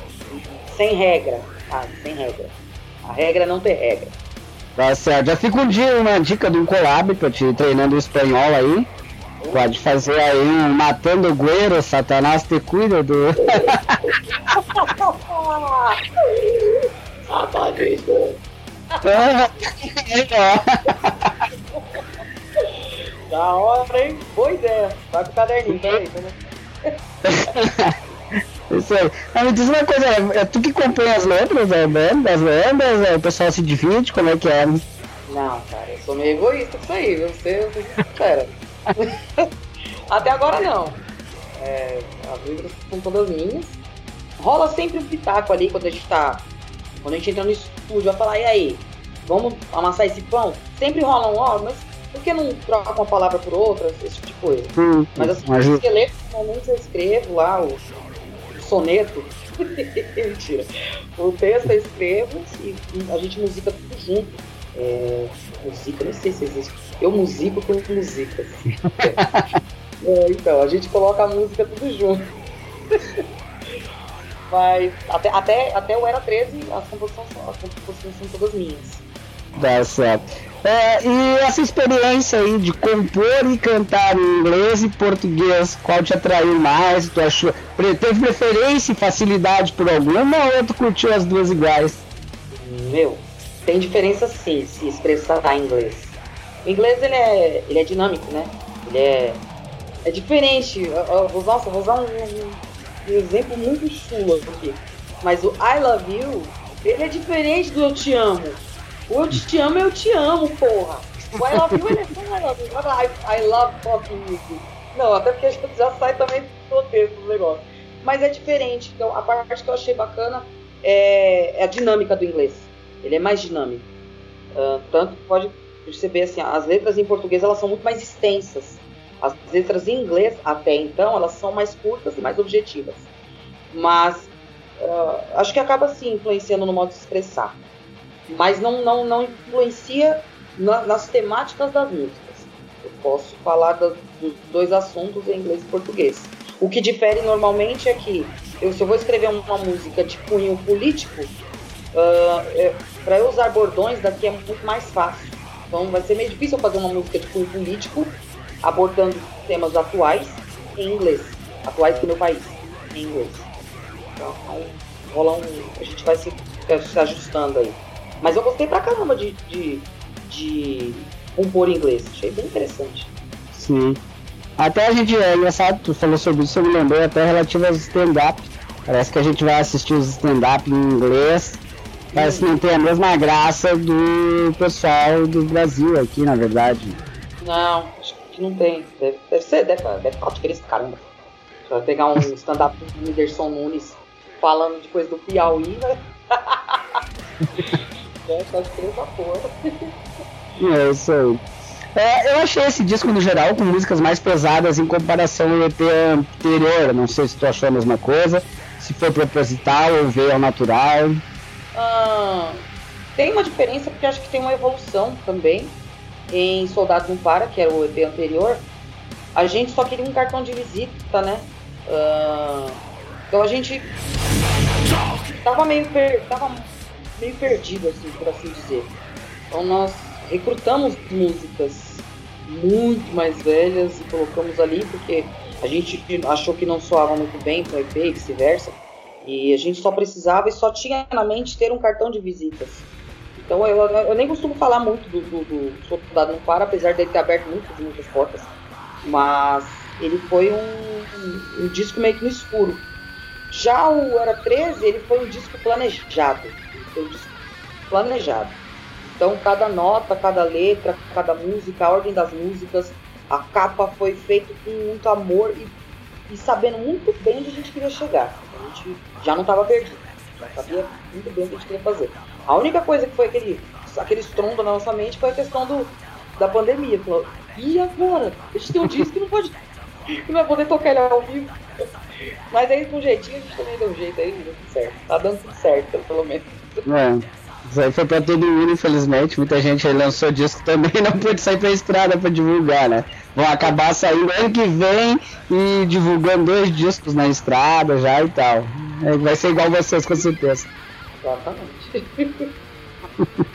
sem regra, sabe? Sem regra. A regra é não ter regra. Tá certo. Já fica um dia uma dica de um collab pra te treinando o espanhol aí. Pode fazer aí um Matando Guerra, Satanás te cuida do. da hora, hein? Boa ideia. Vai pro caderninho, peraí. Isso aí. Mas me diz uma coisa, é, é tu que compõe as letras é, das lendas? É, o pessoal se divide? Como é que é? Não, cara, eu sou meio egoísta com isso aí, viu? Você, você Até agora não. É, as letras são todas minhas. Rola sempre um pitaco ali quando a gente tá. Quando a gente entra no estúdio, vai falar, e aí? Vamos amassar esse pão? Sempre rola um, ó, mas por que não troca uma palavra por outra? Esse tipo de coisa. Hum, mas assim, mas... os esqueletos, normalmente eu escrevo lá o, o soneto. Mentira. O texto eu escrevo e a gente musica tudo junto. É, música, nem sei se existe. Eu musico com músicas. é, então, a gente coloca a música tudo junto. Mas até, até, até o Era 13 as composições, as composições são todas minhas. Tá certo. É, e essa experiência aí de compor e cantar em inglês e português, qual te atraiu mais? Tu achou, teve preferência e facilidade por alguma ou tu curtiu as duas iguais? Meu, tem diferença sim se expressar em inglês. O inglês ele é, ele é dinâmico, né? Ele é, é diferente. Eu, eu, nossa, vou usar um, um, um exemplo muito chulo aqui. Mas o I love you, ele é diferente do eu te amo. O eu te amo, eu te amo, porra. O I love you, ele I. I, love fucking you. Não, até porque já sai também do texto do negócio. Mas é diferente. Então, a parte que eu achei bacana é, é a dinâmica do inglês ele é mais dinâmico. Uh, tanto que pode perceber assim, as letras em português elas são muito mais extensas. As letras em inglês, até então, elas são mais curtas e mais objetivas. Mas uh, acho que acaba sim influenciando no modo de expressar. Mas não, não, não influencia na, nas temáticas das músicas. Eu posso falar dos dois assuntos em inglês e português. O que difere normalmente é que eu, se eu vou escrever uma música de cunho político, Uh, é, para eu usar bordões daqui é muito mais fácil. Então vai ser meio difícil eu fazer uma música de cunho político abordando temas atuais em inglês. Atuais do meu país, em inglês. Então rola um. A gente vai se, se ajustando aí. Mas eu gostei pra caramba de, de, de compor em inglês. Achei bem interessante. Sim. Até a gente, é engraçado, tu falou sobre isso, eu me lembrei até relativo aos stand-up. Parece que a gente vai assistir os stand-up em inglês Parece que não tem a mesma graça do pessoal do Brasil aqui, na verdade. Não, acho que não tem. Deve, deve ser, deve, deve falar diferença, caramba. Você vai pegar um stand-up do Whindersson Nunes falando de coisa do Piauí, né? é, faz diferença porra. É isso aí. É, eu achei esse disco no geral com músicas mais pesadas em comparação ao EP anterior. Não sei se tu achou a mesma coisa, se foi proposital ou veio ao natural. Ah, tem uma diferença porque acho que tem uma evolução também em Soldado Não Para, que era o EP anterior. A gente só queria um cartão de visita, né? Ah, então a gente tava meio, per... tava meio perdido, assim, por assim dizer. Então nós recrutamos músicas muito mais velhas e colocamos ali porque a gente achou que não soava muito bem para EP e vice-versa. E a gente só precisava e só tinha na mente ter um cartão de visitas. Então eu, eu nem costumo falar muito do, do, do Soldado no Para, apesar dele ter aberto muitas, muitas portas. Mas ele foi um, um, disco meio que no escuro. Já o Era 13, ele foi um disco planejado. Um planejado. Então cada nota, cada letra, cada música, a ordem das músicas, a capa foi feita com muito amor e, e sabendo muito bem onde a gente queria chegar gente já não estava perdido. Já sabia muito bem o que a gente queria fazer. A única coisa que foi aquele, aquele estrondo na nossa mente foi a questão do, da pandemia. Falou, e agora? A gente tem um disco que não pode. não vai poder tocar ele ao vivo. Mas aí com jeitinho a gente também deu um jeito aí, deu tudo certo. Tá dando tudo certo, pelo menos. É. Isso aí foi pra todo mundo, infelizmente. Muita gente aí lançou disco também não pôde sair pra estrada pra divulgar, né? Vão acabar saindo ano que vem e divulgando dois discos na estrada já e tal. É, vai ser igual vocês, com certeza. Exatamente.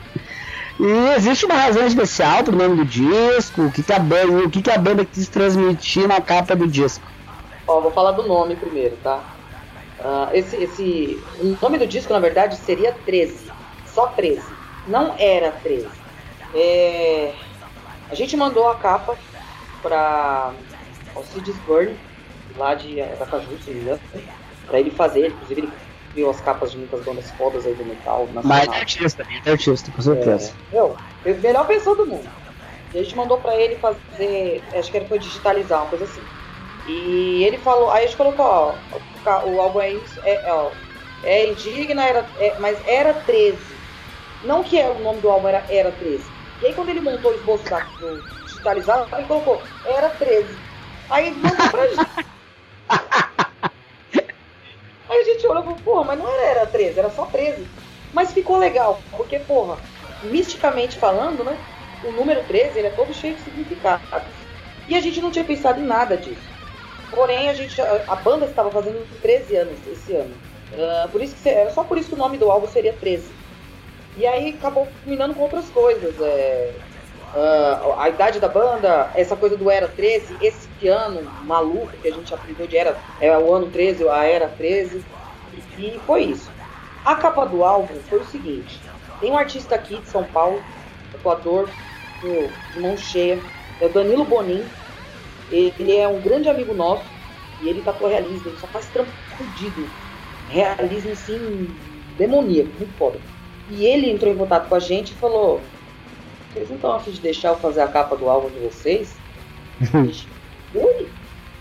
E existe uma razão especial pro nome do disco? O que, que, a, banda, o que, que a banda quis transmitir na capa do disco? Ó, vou falar do nome primeiro, tá? Uh, esse, esse, o nome do disco, na verdade, seria 13. Só 13. Não era 13. É, a gente mandou a capa para o Sid Burn, lá de Aracaju, se não para ele fazer. Inclusive, ele criou as capas de muitas bandas fodas aí do metal. Mas é artista, é artista, com certeza. É, meu, melhor pessoa do mundo. E a gente mandou para ele fazer, acho que ele foi digitalizar, uma coisa assim. E ele falou, aí a gente colocou, ó, o álbum é isso, é, ó, é indigna, era, é, mas era 13. Não que é, o nome do álbum era, era 13. E aí quando ele montou o esboço da, do digitalizado, ele colocou, era 13. Aí mandou pra gente. aí a gente olhou e falou, porra, mas não era, era 13, era só 13. Mas ficou legal, porque, porra, misticamente falando, né? O número 13 ele é todo cheio de significado. E a gente não tinha pensado em nada disso. Porém, a gente a banda estava fazendo 13 anos esse ano. Uh, por isso que era só por isso que o nome do álbum seria 13. E aí acabou combinando com outras coisas. É, uh, a idade da banda, essa coisa do Era 13, esse ano maluco que a gente apelidou de Era, é o ano 13, a Era 13. E foi isso. A capa do álbum foi o seguinte: tem um artista aqui de São Paulo, Equador, de mão cheia, é o Danilo Bonin, ele é um grande amigo nosso e ele tatua realismo, ele só faz trampo fudido. Realismo assim, demoníaco, muito foda. E ele entrou em contato com a gente e falou: Vocês não estão afim de deixar eu fazer a capa do álbum de vocês? a gente, ui,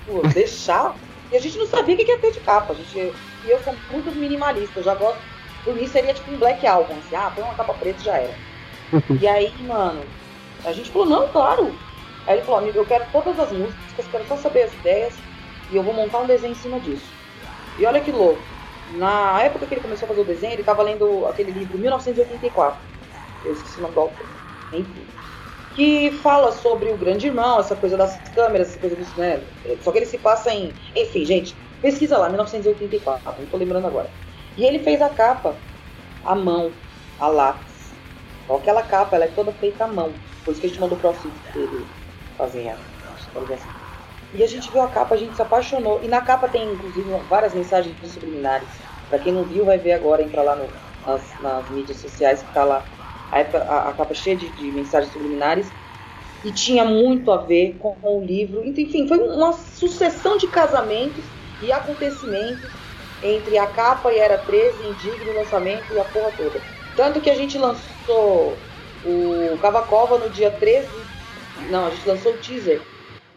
pô, deixar? E a gente não sabia o que ia ter de capa. A gente, e eu sou muito minimalista, eu já gosto. Por mim seria tipo um black album, assim, ah, põe uma capa preta e já era. e aí, mano, a gente falou: Não, claro, Aí ele falou, amigo, eu quero todas as músicas, quero só saber as ideias e eu vou montar um desenho em cima disso. E olha que louco. Na época que ele começou a fazer o desenho, ele estava lendo aquele livro 1984. Eu esqueci o nome do autor. Enfim. Que fala sobre o grande irmão, essa coisa das câmeras, essa coisa disso, né? Só que ele se passa em. Enfim, gente, pesquisa lá, 1984, não tô lembrando agora. E ele fez a capa à mão, a lápis. Aquela capa, ela é toda feita à mão. Por isso que a gente mandou pro auxílio dele fazem E a gente viu a capa, a gente se apaixonou. E na capa tem, inclusive, várias mensagens subliminares. Pra quem não viu, vai ver agora, entra lá no, nas, nas, mídias sociais que tá lá a, a, a capa cheia de, de, mensagens subliminares. E tinha muito a ver com, com o livro. Enfim, foi uma sucessão de casamentos e acontecimentos entre a capa e Era 13, Indigno, lançamento e a porra toda. Tanto que a gente lançou o Cavacova no dia 13 não, a gente lançou o teaser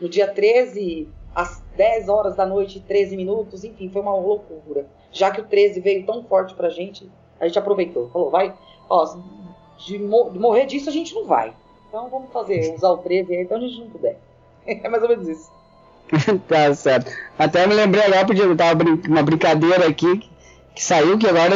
no dia 13, às 10 horas da noite, 13 minutos, enfim, foi uma loucura. Já que o 13 veio tão forte pra gente, a gente aproveitou. Falou, vai, ó, de, de morrer disso a gente não vai. Então vamos fazer, usar o 13 aí, então a gente não puder. É mais ou menos isso. tá certo. Até me lembrei agora, podia tava uma brincadeira aqui que saiu, que agora,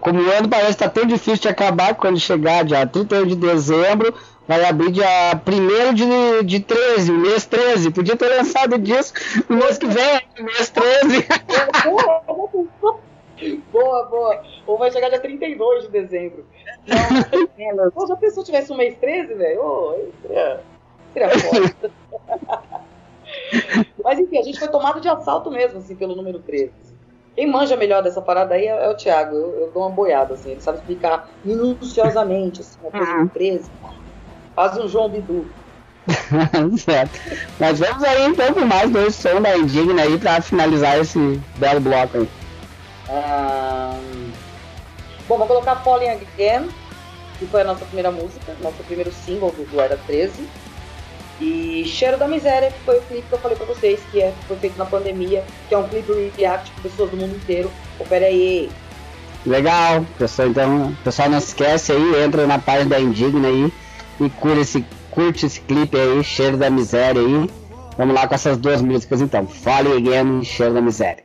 como o ano parece estar tá tão difícil de acabar, quando chegar dia 31 de dezembro, vai abrir dia 1 de, de 13, mês 13. Podia ter lançado disso no mês que vem, mês 13. boa, boa. Ou vai chegar dia 32 de dezembro. Não, Pô, já pensou se tivesse um mês 13, velho? Oh, seria, seria foda. Mas enfim, a gente foi tomado de assalto mesmo, assim, pelo número 13. Quem manja melhor dessa parada aí é, é o Thiago. Eu, eu, dou uma boiada, assim. Ele sabe explicar minuciosamente, assim, uma coisa do 13. Faz um João Bidu. certo. Mas vamos aí então com mais dois sons da Indigna aí pra finalizar esse belo bloco aí. Um... Bom, vou colocar Falling Again, que foi a nossa primeira música, nosso primeiro single do, Era 13. E Cheiro da Miséria, que foi o clipe que eu falei pra vocês, que é, foi feito na pandemia, que é um clipe react com pessoas do mundo inteiro. Pera aí. Legal, pessoal, então, pessoal não esquece aí, entra na página da Indigna aí e curte esse, curte esse clipe aí, Cheiro da Miséria aí. Vamos lá com essas duas músicas então, Fale Again Cheiro da Miséria.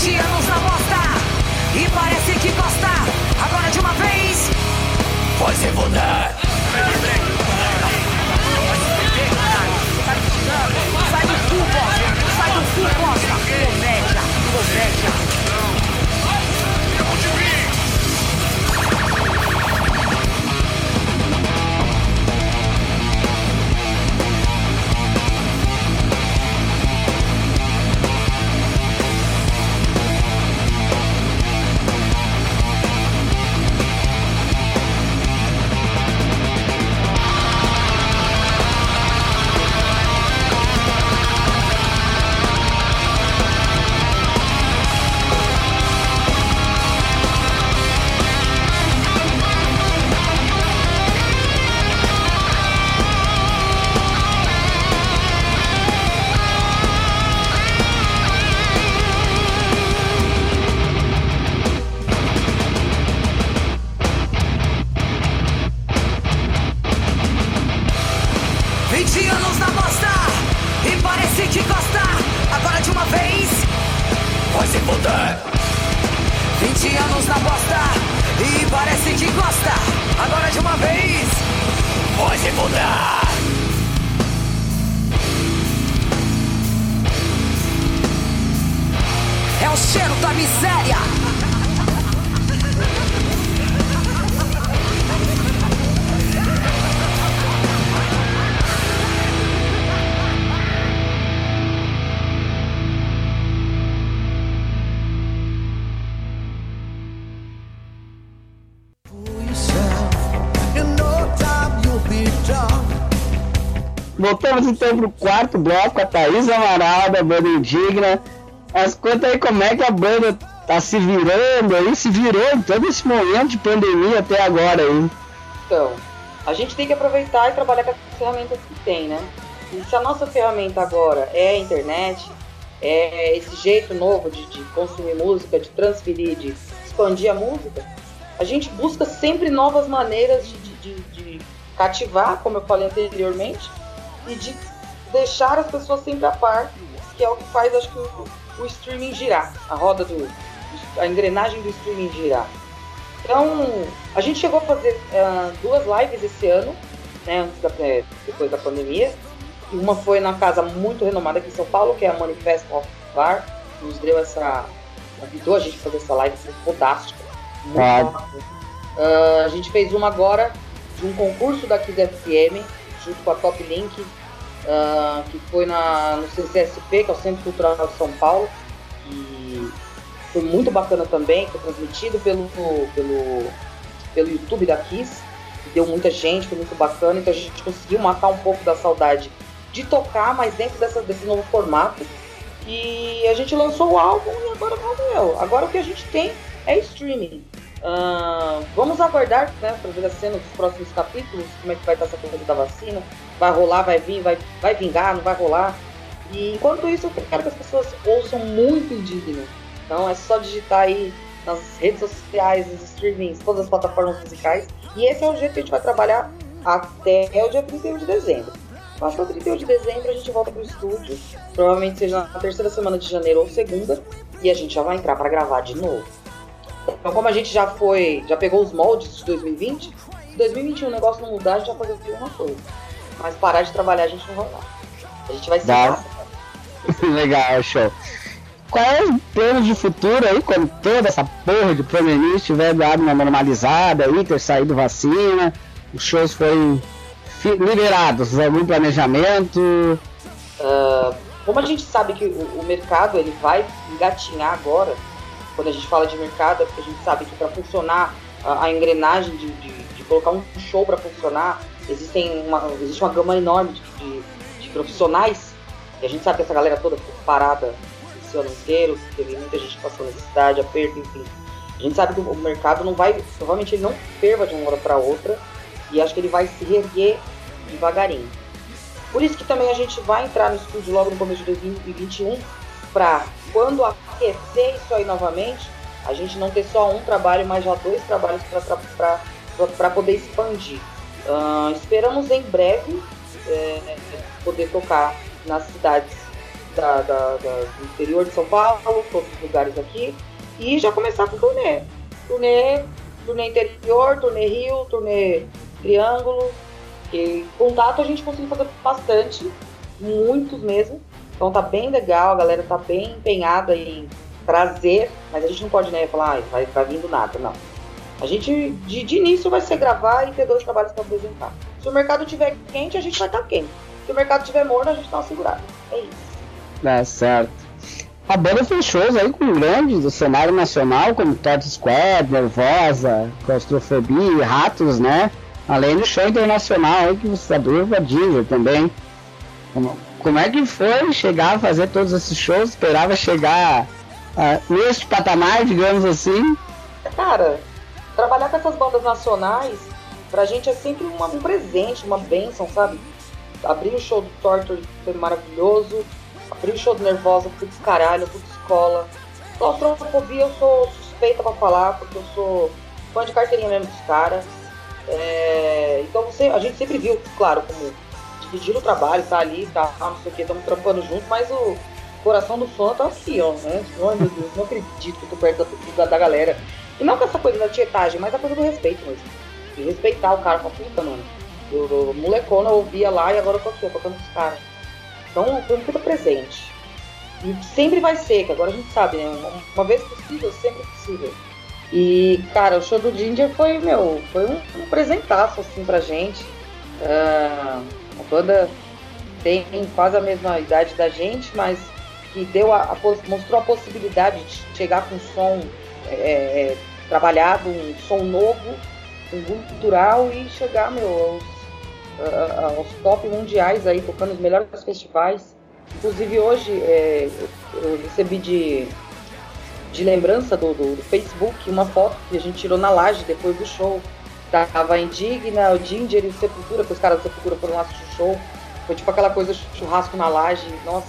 20 anos na bosta E parece que gosta Agora de uma vez Vai se fuder! Sai do cu, bosta! Sai do cu, bosta! Comédia! Comédia! Voltamos então pro quarto bloco, a Thaís Amaral, da banda Indigna. Mas conta aí como é que a banda tá se virando aí, se virou em todo esse momento de pandemia até agora aí. Então, a gente tem que aproveitar e trabalhar com as ferramentas que tem, né? E se a nossa ferramenta agora é a internet, é esse jeito novo de, de consumir música, de transferir, de expandir a música, a gente busca sempre novas maneiras de, de, de cativar, como eu falei anteriormente, e de deixar as pessoas sempre a par, que é o que faz, acho que, o, o streaming girar, a roda do. a engrenagem do streaming girar. Então, a gente chegou a fazer uh, duas lives esse ano, né, antes da, depois da pandemia. Uma foi na casa muito renomada aqui em São Paulo, que é a Manifest of Bar. Nos deu essa. convidou a gente a fazer essa live, foi fantástica. Muito uh, a gente fez uma agora de um concurso da Kids FM, junto com a Top Link, uh, que foi na, no CCSP, que é o Centro Cultural de São Paulo, e foi muito bacana também, foi transmitido pelo, pelo, pelo YouTube da Kiss, deu muita gente, foi muito bacana, então a gente conseguiu matar um pouco da saudade de tocar, mas dentro dessa, desse novo formato. E a gente lançou o álbum e agora valeu. Agora o que a gente tem é streaming. Uh, vamos aguardar né, para ver a cena dos próximos capítulos, como é que vai estar essa coisa da vacina. Vai rolar, vai vir, vai, vai vingar, não vai rolar. E enquanto isso, eu quero que as pessoas ouçam muito indigno. Então é só digitar aí nas redes sociais, nos streamings, todas as plataformas musicais. E esse é o jeito que a gente vai trabalhar até o dia 31 de dezembro. Passou 31 de dezembro, a gente volta pro estúdio. Provavelmente seja na terceira semana de janeiro ou segunda. E a gente já vai entrar para gravar de novo. Então, como a gente já foi, já pegou os moldes de 2020, se 2021 o negócio não mudar, a gente vai fazer alguma coisa. Mas parar de trabalhar a gente não vai lá. A gente vai se Legal, show. quais é planos de futuro aí, quando toda essa porra de pandemia estiver dado uma normalizada aí, ter saído vacina, os shows foram liberados, algum planejamento? Uh, como a gente sabe que o, o, mercado ele vai engatinhar agora, quando a gente fala de mercado, é porque a gente sabe que para funcionar a, a engrenagem de, de, de, colocar um show para funcionar, existem uma, existe uma gama enorme de, de, de profissionais, e a gente sabe que essa galera toda ficou parada esse ano inteiro, teve muita gente passando necessidade, aperto, enfim. A gente sabe que o mercado não vai, provavelmente ele não ferva de uma hora para outra, e acho que ele vai se reerguer devagarinho. Por isso que também a gente vai entrar no estúdio logo no começo de 2021, para quando aquecer isso aí novamente, a gente não ter só um trabalho, mas já dois trabalhos para poder expandir. Uh, esperamos em breve é, poder tocar nas cidades da, da, da, do interior de São Paulo, todos os lugares aqui, e já começar com turnê. Turnê, turnê interior, turnê Rio, turnê Triângulo. E contato a gente conseguiu fazer bastante, muitos mesmo. Então tá bem legal, a galera tá bem empenhada em trazer, mas a gente não pode né, falar, ah, vai, vai vindo nada, não. A gente, de, de início, vai ser gravar e ter dois trabalhos para apresentar. Se o mercado estiver quente, a gente vai estar tá quente. Se o mercado estiver morno, a gente dá uma segurada. É isso. É certo. A banda fez shows aí com grandes do cenário nacional, como Todd Squad, Nervosa, Claustrofobia, Ratos, né? Além do show internacional aí que você abriu a Ginger também. Como, como é que foi chegar a fazer todos esses shows? Esperava chegar uh, neste patamar, digamos assim? Cara, trabalhar com essas bandas nacionais, pra gente é sempre uma, um presente, uma bênção, sabe? Abrir o show do Torture foi maravilhoso, abrir o show do Nervosa foi descaralho, fui de escola. Claustrofobia eu sou suspeita pra falar, porque eu sou fã de carteirinha mesmo dos caras. É, então você, a gente sempre viu, claro, como dividir o trabalho, tá ali, tá, não sei o que, estamos trampando junto, mas o coração do fã tá aqui, ó, né? Ai meu Deus, não acredito que eu tô perto da, da, galera. E não com essa coisa da tietagem, mas a coisa do respeito mesmo. De respeitar o cara com a puta, mano. Eu, eu, molecona eu ouvia lá e agora eu tô aqui, eu tocando com os caras. Então foi puta presente. E sempre vai ser, que agora a gente sabe, né? Uma vez possível, sempre possível. E, cara, o show do Ginger foi, meu, foi um, um presentaço, assim, pra gente. Uh, a banda tem quase a mesma idade da gente, mas que deu a, a mostrou a possibilidade de chegar com som é, é, trabalhado, um som novo, um cultural e chegar, meu, aos, aos top mundiais aí, tocando os melhores festivais. Inclusive hoje é, eu recebi de de lembrança do, do, do, Facebook uma foto que a gente tirou na laje depois do show. Tava Indigna, o Ginger e o Sepultura, que os caras do Sepultura foram lá assistir o show. Foi tipo aquela coisa churrasco na laje. Nossa,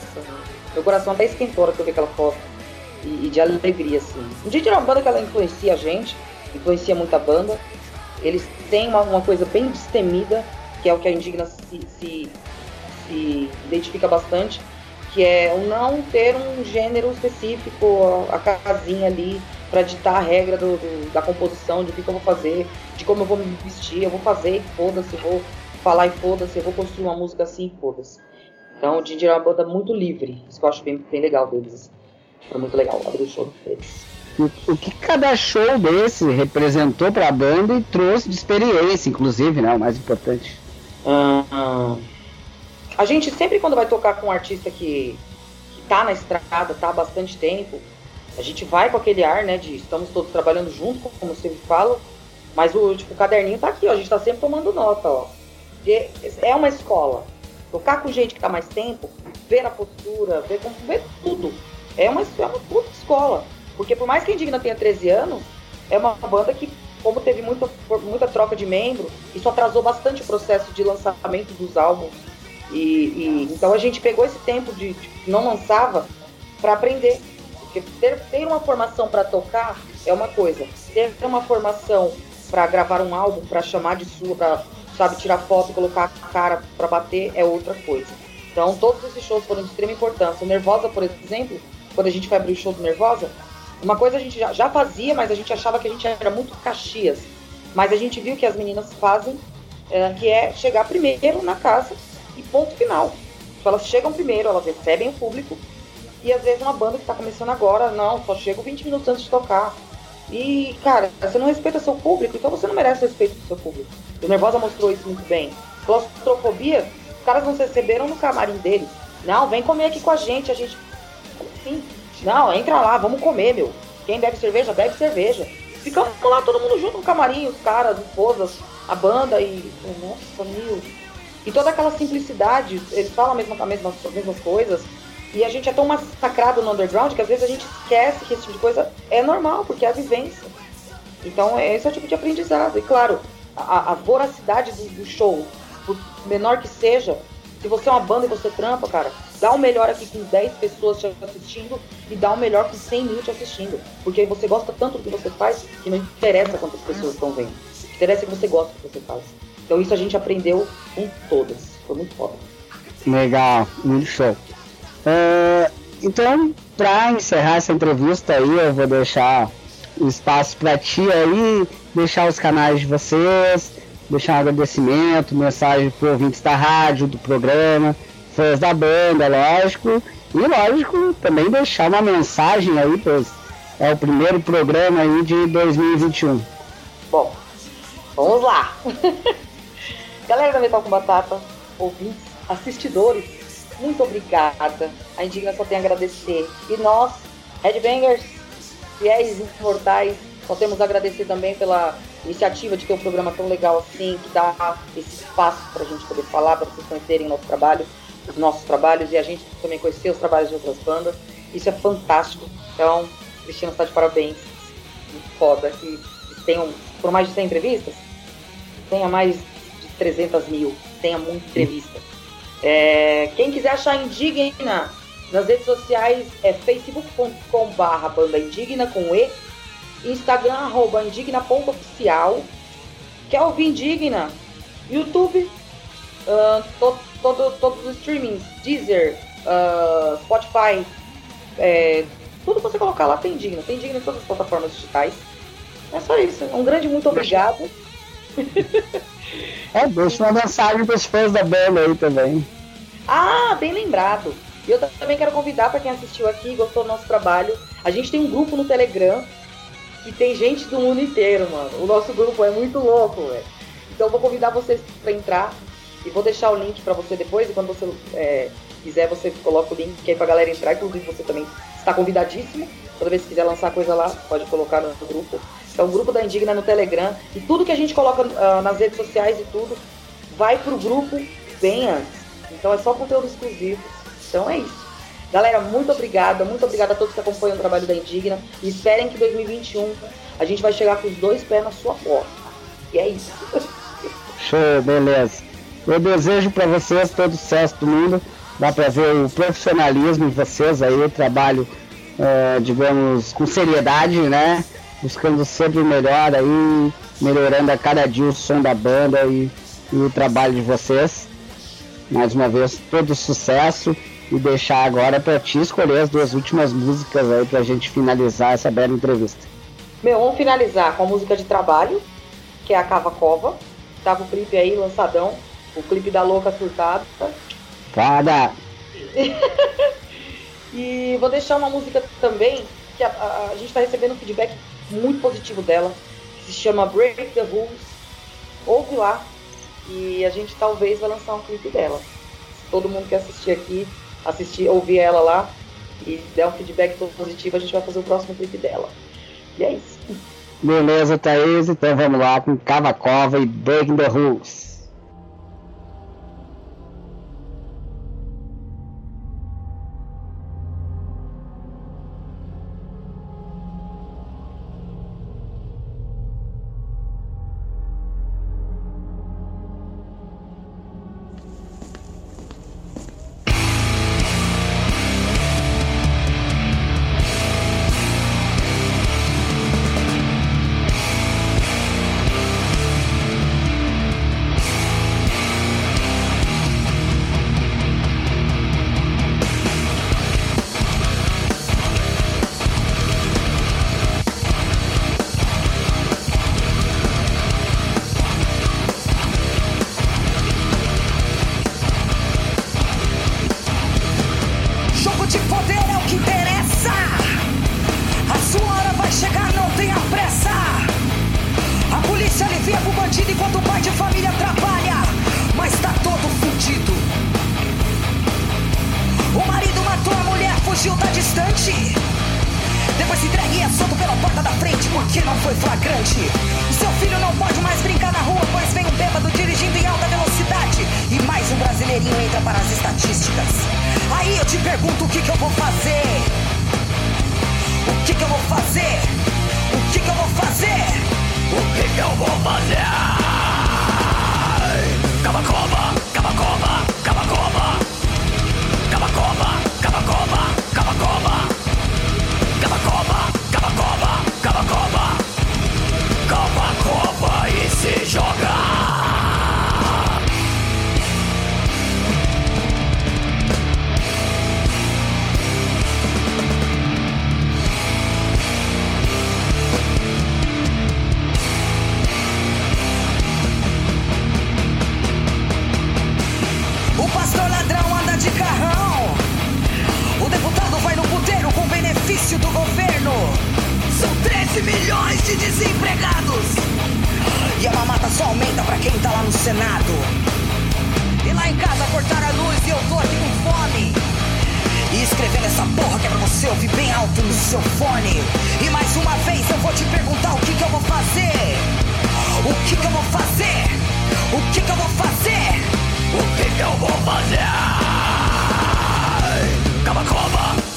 meu coração até esquentou que eu vi aquela foto. E, e, de alegria, assim. O Ginger é uma banda que ela influencia a gente, influencia muita banda. Eles têm uma, uma coisa bem destemida, que é o que a Indigna se, se, se identifica bastante, que é o não ter um gênero específico, a casinha ali, para ditar a regra do, do, da composição, de o que, que, eu vou fazer, de como eu vou me vestir, eu vou fazer e foda-se, vou falar e foda-se, eu vou construir uma música assim e foda-se. Então o Ginger é uma banda muito livre, isso que eu acho bem, bem legal deles. Foi muito legal abrir o show. O, o que cada show desse representou para a banda e trouxe de experiência, inclusive, né? O mais importante. Uh, a gente sempre quando vai tocar com um artista que, que tá na estrada, tá há bastante tempo, a gente vai com aquele ar, né, de estamos todos trabalhando junto, como você fala, mas o, tipo, o caderninho tá aqui, ó, a gente tá sempre tomando nota, ó. É uma escola. Tocar com gente que tá mais tempo, ver a postura, ver, ver tudo. É uma, é uma puta escola. Porque por mais que a Indigna tenha 13 anos, é uma banda que, como teve muita, muita troca de membro, isso atrasou bastante o processo de lançamento dos álbuns e, e, então a gente pegou esse tempo de, de não lançava para aprender. Porque ter, ter uma formação para tocar é uma coisa, ter uma formação para gravar um álbum, para chamar de sua, para sabe tirar foto, colocar a cara para bater é outra coisa. Então todos esses shows foram de extrema importância. O Nervosa, por exemplo, quando a gente foi abrir o show do Nervosa, uma coisa a gente já, já fazia, mas a gente achava que a gente era muito caxias. Mas a gente viu que as meninas fazem, é, que é chegar primeiro na casa e ponto final. Então, elas chegam primeiro, elas recebem o público, E às vezes uma banda que tá começando agora, não, só chega 20 minutos antes de tocar. E, cara, você não respeita seu público, então você não merece respeito do seu público. O Nervosa mostrou isso muito bem. Claustrofobia, os caras não se receberam no camarim deles. Não, vem comer aqui com a gente, a gente. Sim. Não, entra lá, vamos comer, meu. Quem bebe cerveja, bebe cerveja. Ficamos lá todo mundo junto no camarim, os caras, as esposas, a banda e. Nossa, meu. E toda aquela simplicidade, eles falam a mesma, a mesma, as mesmas coisas. E a gente é tão massacrado no underground que às vezes a gente esquece que esse tipo de coisa é normal, porque é a vivência. Então, esse é o tipo de aprendizado. E claro, a, a voracidade do, do, show, por menor que seja, se você é uma banda e você trampa, cara, dá o melhor aqui com 10 pessoas te assistindo e dá o melhor com 100 mil te assistindo. Porque você gosta tanto do que você faz que não interessa quantas pessoas estão vendo. Interessa que você gosta do que você faz. Então isso a gente aprendeu com todas. Foi muito foda. Legal, muito show. É, então, para encerrar essa entrevista aí, eu vou deixar o espaço para ti aí, deixar os canais de vocês, deixar um agradecimento, mensagem para ouvintes da rádio, do programa, fãs da banda, lógico, e lógico, também deixar uma mensagem aí, pois é o primeiro programa aí de 2021. Bom, vamos lá! Galera da Metal com Batata, ouvintes, assistidores, muito obrigada. A Indigna só tem a agradecer. E nós, Headbangers, fiéis imortais, só temos a agradecer também pela iniciativa de ter um programa tão legal assim, que dá esse espaço para a gente poder falar, para vocês conhecerem o nosso trabalho, os nossos trabalhos e a gente também conhecer os trabalhos de outras bandas. Isso é fantástico. Então, Cristina está de parabéns. Foda. Que tenham, por mais de 100 entrevistas, tenha mais de 300 mil, tenha muita entrevista. É, quem quiser achar Indigna nas redes sociais é facebook.com barra banda indigna com E, Instagram arroba indigna.oficial. Quer ouvir Indigna? YouTube, uh, to, todo, todos os streamings, Deezer, uh, Spotify, é, tudo que você colocar lá tem Indigna. Tem Indigna em todas as plataformas digitais. É só isso. Um grande muito obrigado. É, deixa uma mensagem para os fãs da banda aí também. Ah, bem lembrado. E eu também quero convidar para quem assistiu aqui e gostou do nosso trabalho. A gente tem um grupo no Telegram que tem gente do mundo inteiro, mano. O nosso grupo é muito louco, velho. Então eu vou convidar vocês para entrar e vou deixar o link para você depois. E quando você é, quiser, você coloca o link aí pra galera entrar. Inclusive você também está convidadíssimo. Toda vez que quiser lançar coisa lá, pode colocar no grupo. Então, o grupo da Indigna no Telegram. E tudo que a gente coloca uh, nas redes sociais e tudo vai pro grupo bem antes. Então, é só conteúdo exclusivo. Então, é isso. Galera, muito obrigada. Muito obrigada a todos que acompanham o trabalho da Indigna. E esperem que 2021 a gente vai chegar com os dois pés na sua porta. E é isso. Show, beleza. Eu desejo para vocês todo o sucesso do mundo. Dá para ver o profissionalismo de vocês aí, o trabalho, é, digamos, com seriedade, né? buscando sempre o melhor aí, melhorando a cada dia o som da banda e, e o trabalho de vocês. Mais uma vez, todo sucesso e deixar agora para ti escolher as duas últimas músicas aí pra gente finalizar essa bela entrevista. Meu, vamos finalizar com a música de trabalho, que é a Cava Cova. Tava o clipe aí lançadão, o clipe da Louca Surtada. Foda! e vou deixar uma música também, que a, a, a gente tá recebendo feedback muito positivo dela, que se chama Break the Rules. Ouve lá e a gente talvez vai lançar um clipe dela. Se todo mundo que assistir aqui, assistir, ouvir ela lá e der um feedback positivo, a gente vai fazer o próximo clipe dela. E é isso. Beleza, Thaís, então vamos lá com Cavacova e Breaking the Rules. fugiu tá distante. Depois se entregue e é solto pela porta da frente porque não foi flagrante. O seu filho não pode mais brincar na rua, pois vem um bêbado dirigindo em alta velocidade. E mais um brasileirinho entra para as estatísticas. Aí eu te pergunto o que, que eu vou fazer? O que, que eu vou fazer? O que, que eu vou fazer? O que, que eu vou fazer? Cava, cova. Se joga. O pastor ladrão anda de carrão. O deputado vai no puteiro com benefício do governo. São 13 milhões de desempregados. E a mamata só aumenta pra quem tá lá no Senado. E lá em casa cortaram a luz e eu tô aqui com fome. E escrevendo essa porra que é pra você ouvir bem alto no seu fone. E mais uma vez eu vou te perguntar o que que eu vou fazer. O que que eu vou fazer? O que que eu vou fazer? O que que eu vou fazer? Cabacoba, cabacoba,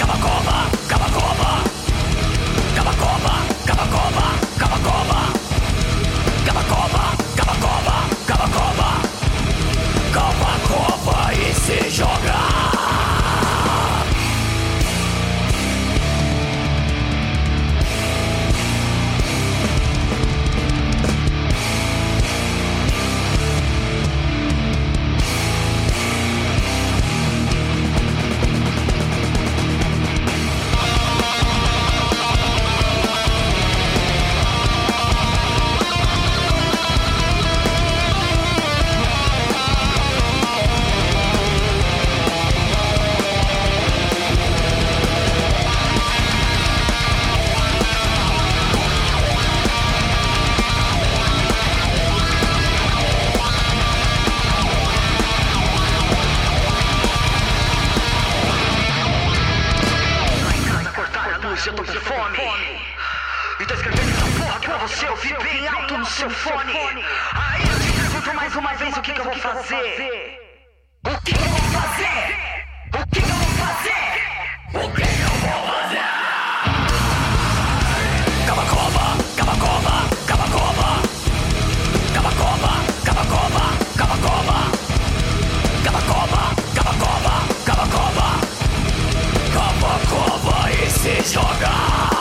ouvir bem alto no seu fone. Aí eu te pergunto mais uma vez o que, que eu vou fazer. O que, eu vou fazer? O que, eu vou fazer? O que, eu vou fazer? Cabacoba, cabacoba, cabacoba. Cabacoba, cabacoba, cabacoba. Cabacoba, cabacoba, cabacoba. Cabacoba e se joga,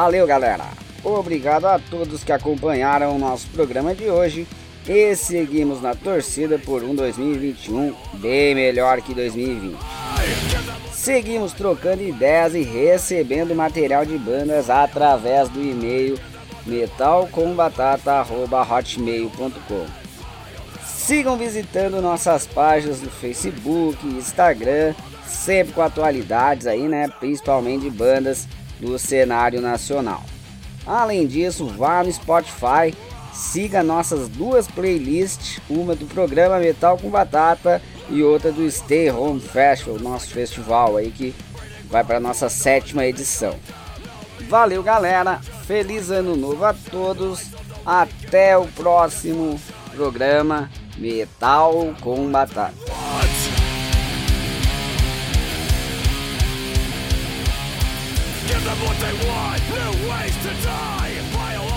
valeu galera! Obrigado a todos que acompanharam o nosso programa de hoje e seguimos na torcida por um 2021 bem melhor que 2020. Seguimos trocando ideias e recebendo material de bandas através do e-mail metalcombatata.hotmail.com Sigam visitando nossas páginas no Facebook Instagram, sempre com atualidades aí, né? Principalmente de bandas do cenário nacional. Além disso, vá no Spotify, siga nossas duas playlists, uma do programa Metal com Batata e outra do Stay Home Festival, nosso festival aí que vai para nossa sétima edição. Valeu, galera! Feliz ano novo a todos! Até o próximo programa Metal com Batata. Give them what they want, new ways to die. Violence